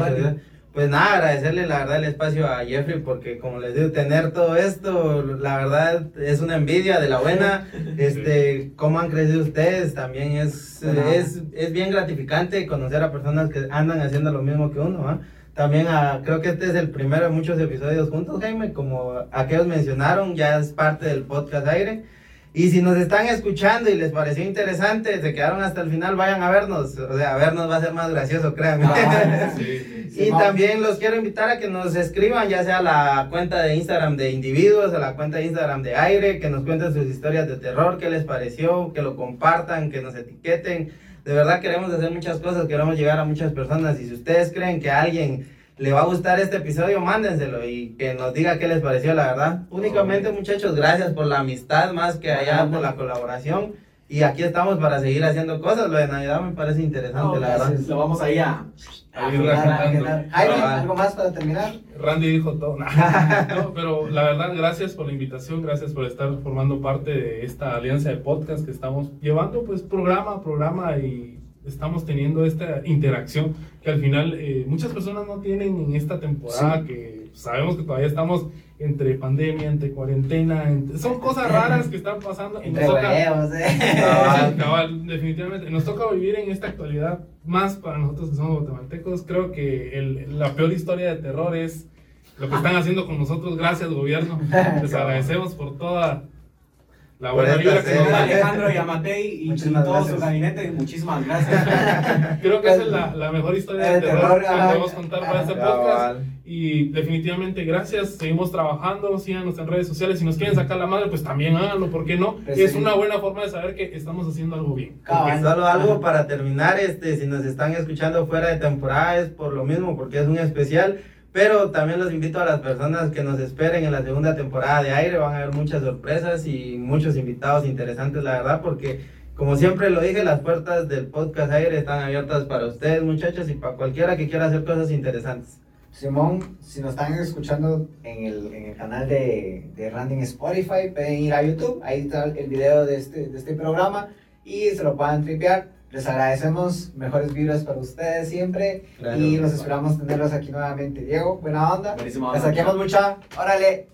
Pues nada, agradecerle la verdad el espacio a Jeffrey porque como les digo, tener todo esto, la verdad es una envidia de la buena. Este, cómo han crecido ustedes, también es, Buena. es, es bien gratificante conocer a personas que andan haciendo lo mismo que uno, ¿ah? También ah, creo que este es el primero de muchos episodios juntos, Jaime, como aquellos mencionaron, ya es parte del podcast aire. Y si nos están escuchando y les pareció interesante, se quedaron hasta el final, vayan a vernos. O sea, a vernos va a ser más gracioso, créanme. Ah, Sí, sí. Y también los quiero invitar a que nos escriban, ya sea a la cuenta de Instagram de individuos, a la cuenta de Instagram de aire, que nos cuenten sus historias de terror, qué les pareció, que lo compartan, que nos etiqueten. De verdad queremos hacer muchas cosas, queremos llegar a muchas personas. Y si ustedes creen que a alguien le va a gustar este episodio, mándenselo y que nos diga qué les pareció, la verdad. Únicamente, muchachos, gracias por la amistad, más que allá por la colaboración. Y aquí estamos para seguir haciendo cosas. Lo de Navidad me parece interesante, No, la verdad. Lo vamos ahí a. A. Jaime, Cabal. ¿algo más para terminar? Randy dijo todo. No, pero la verdad, gracias por la invitación, gracias por estar formando parte de esta alianza de podcast que estamos llevando, pues programa a programa y estamos teniendo esta interacción que al final eh, muchas personas no tienen en esta temporada que sabemos que todavía estamos entre pandemia, entre cuarentena, entre- son cosas raras que están pasando y nos Entre toca, huevos, eh. Sí, cabal, definitivamente. Nos toca vivir en esta actualidad, más para nosotros que somos guatemaltecos. Creo que el- la peor historia de terror es lo que están haciendo con nosotros. Gracias, gobierno. Les agradecemos por toda la buena vibra que nos. Alejandro y a Matei y, y todo gracias. su gabinete, muchísimas gracias. Creo que esa es la, la mejor historia de terror, que podemos contar para este podcast. Y definitivamente gracias, seguimos trabajando, síganos en redes sociales. Si nos quieren sacar la madre, pues también háganlo, ¿por qué no? Pues es sí. una buena forma de saber que estamos haciendo algo bien. Y Cabal. solo algo para terminar, este, si nos están escuchando fuera de temporada es por lo mismo, porque es un especial, pero también los invito a las personas que nos esperen en la segunda temporada de aire, van a haber muchas sorpresas y muchos invitados interesantes, la verdad, porque como siempre lo dije, las puertas del podcast aire están abiertas para ustedes, muchachos, y para cualquiera que quiera hacer cosas interesantes. Simón, si nos están escuchando en el, en el canal de, de Randy Spotify, pueden ir a YouTube, ahí está el video de este, de este programa y se lo puedan tripear. Les agradecemos, mejores vibras para ustedes siempre Claro. y los esperamos tenerlos aquí nuevamente. Diego, buena onda. Buenísima Les saquemos mucha. Órale.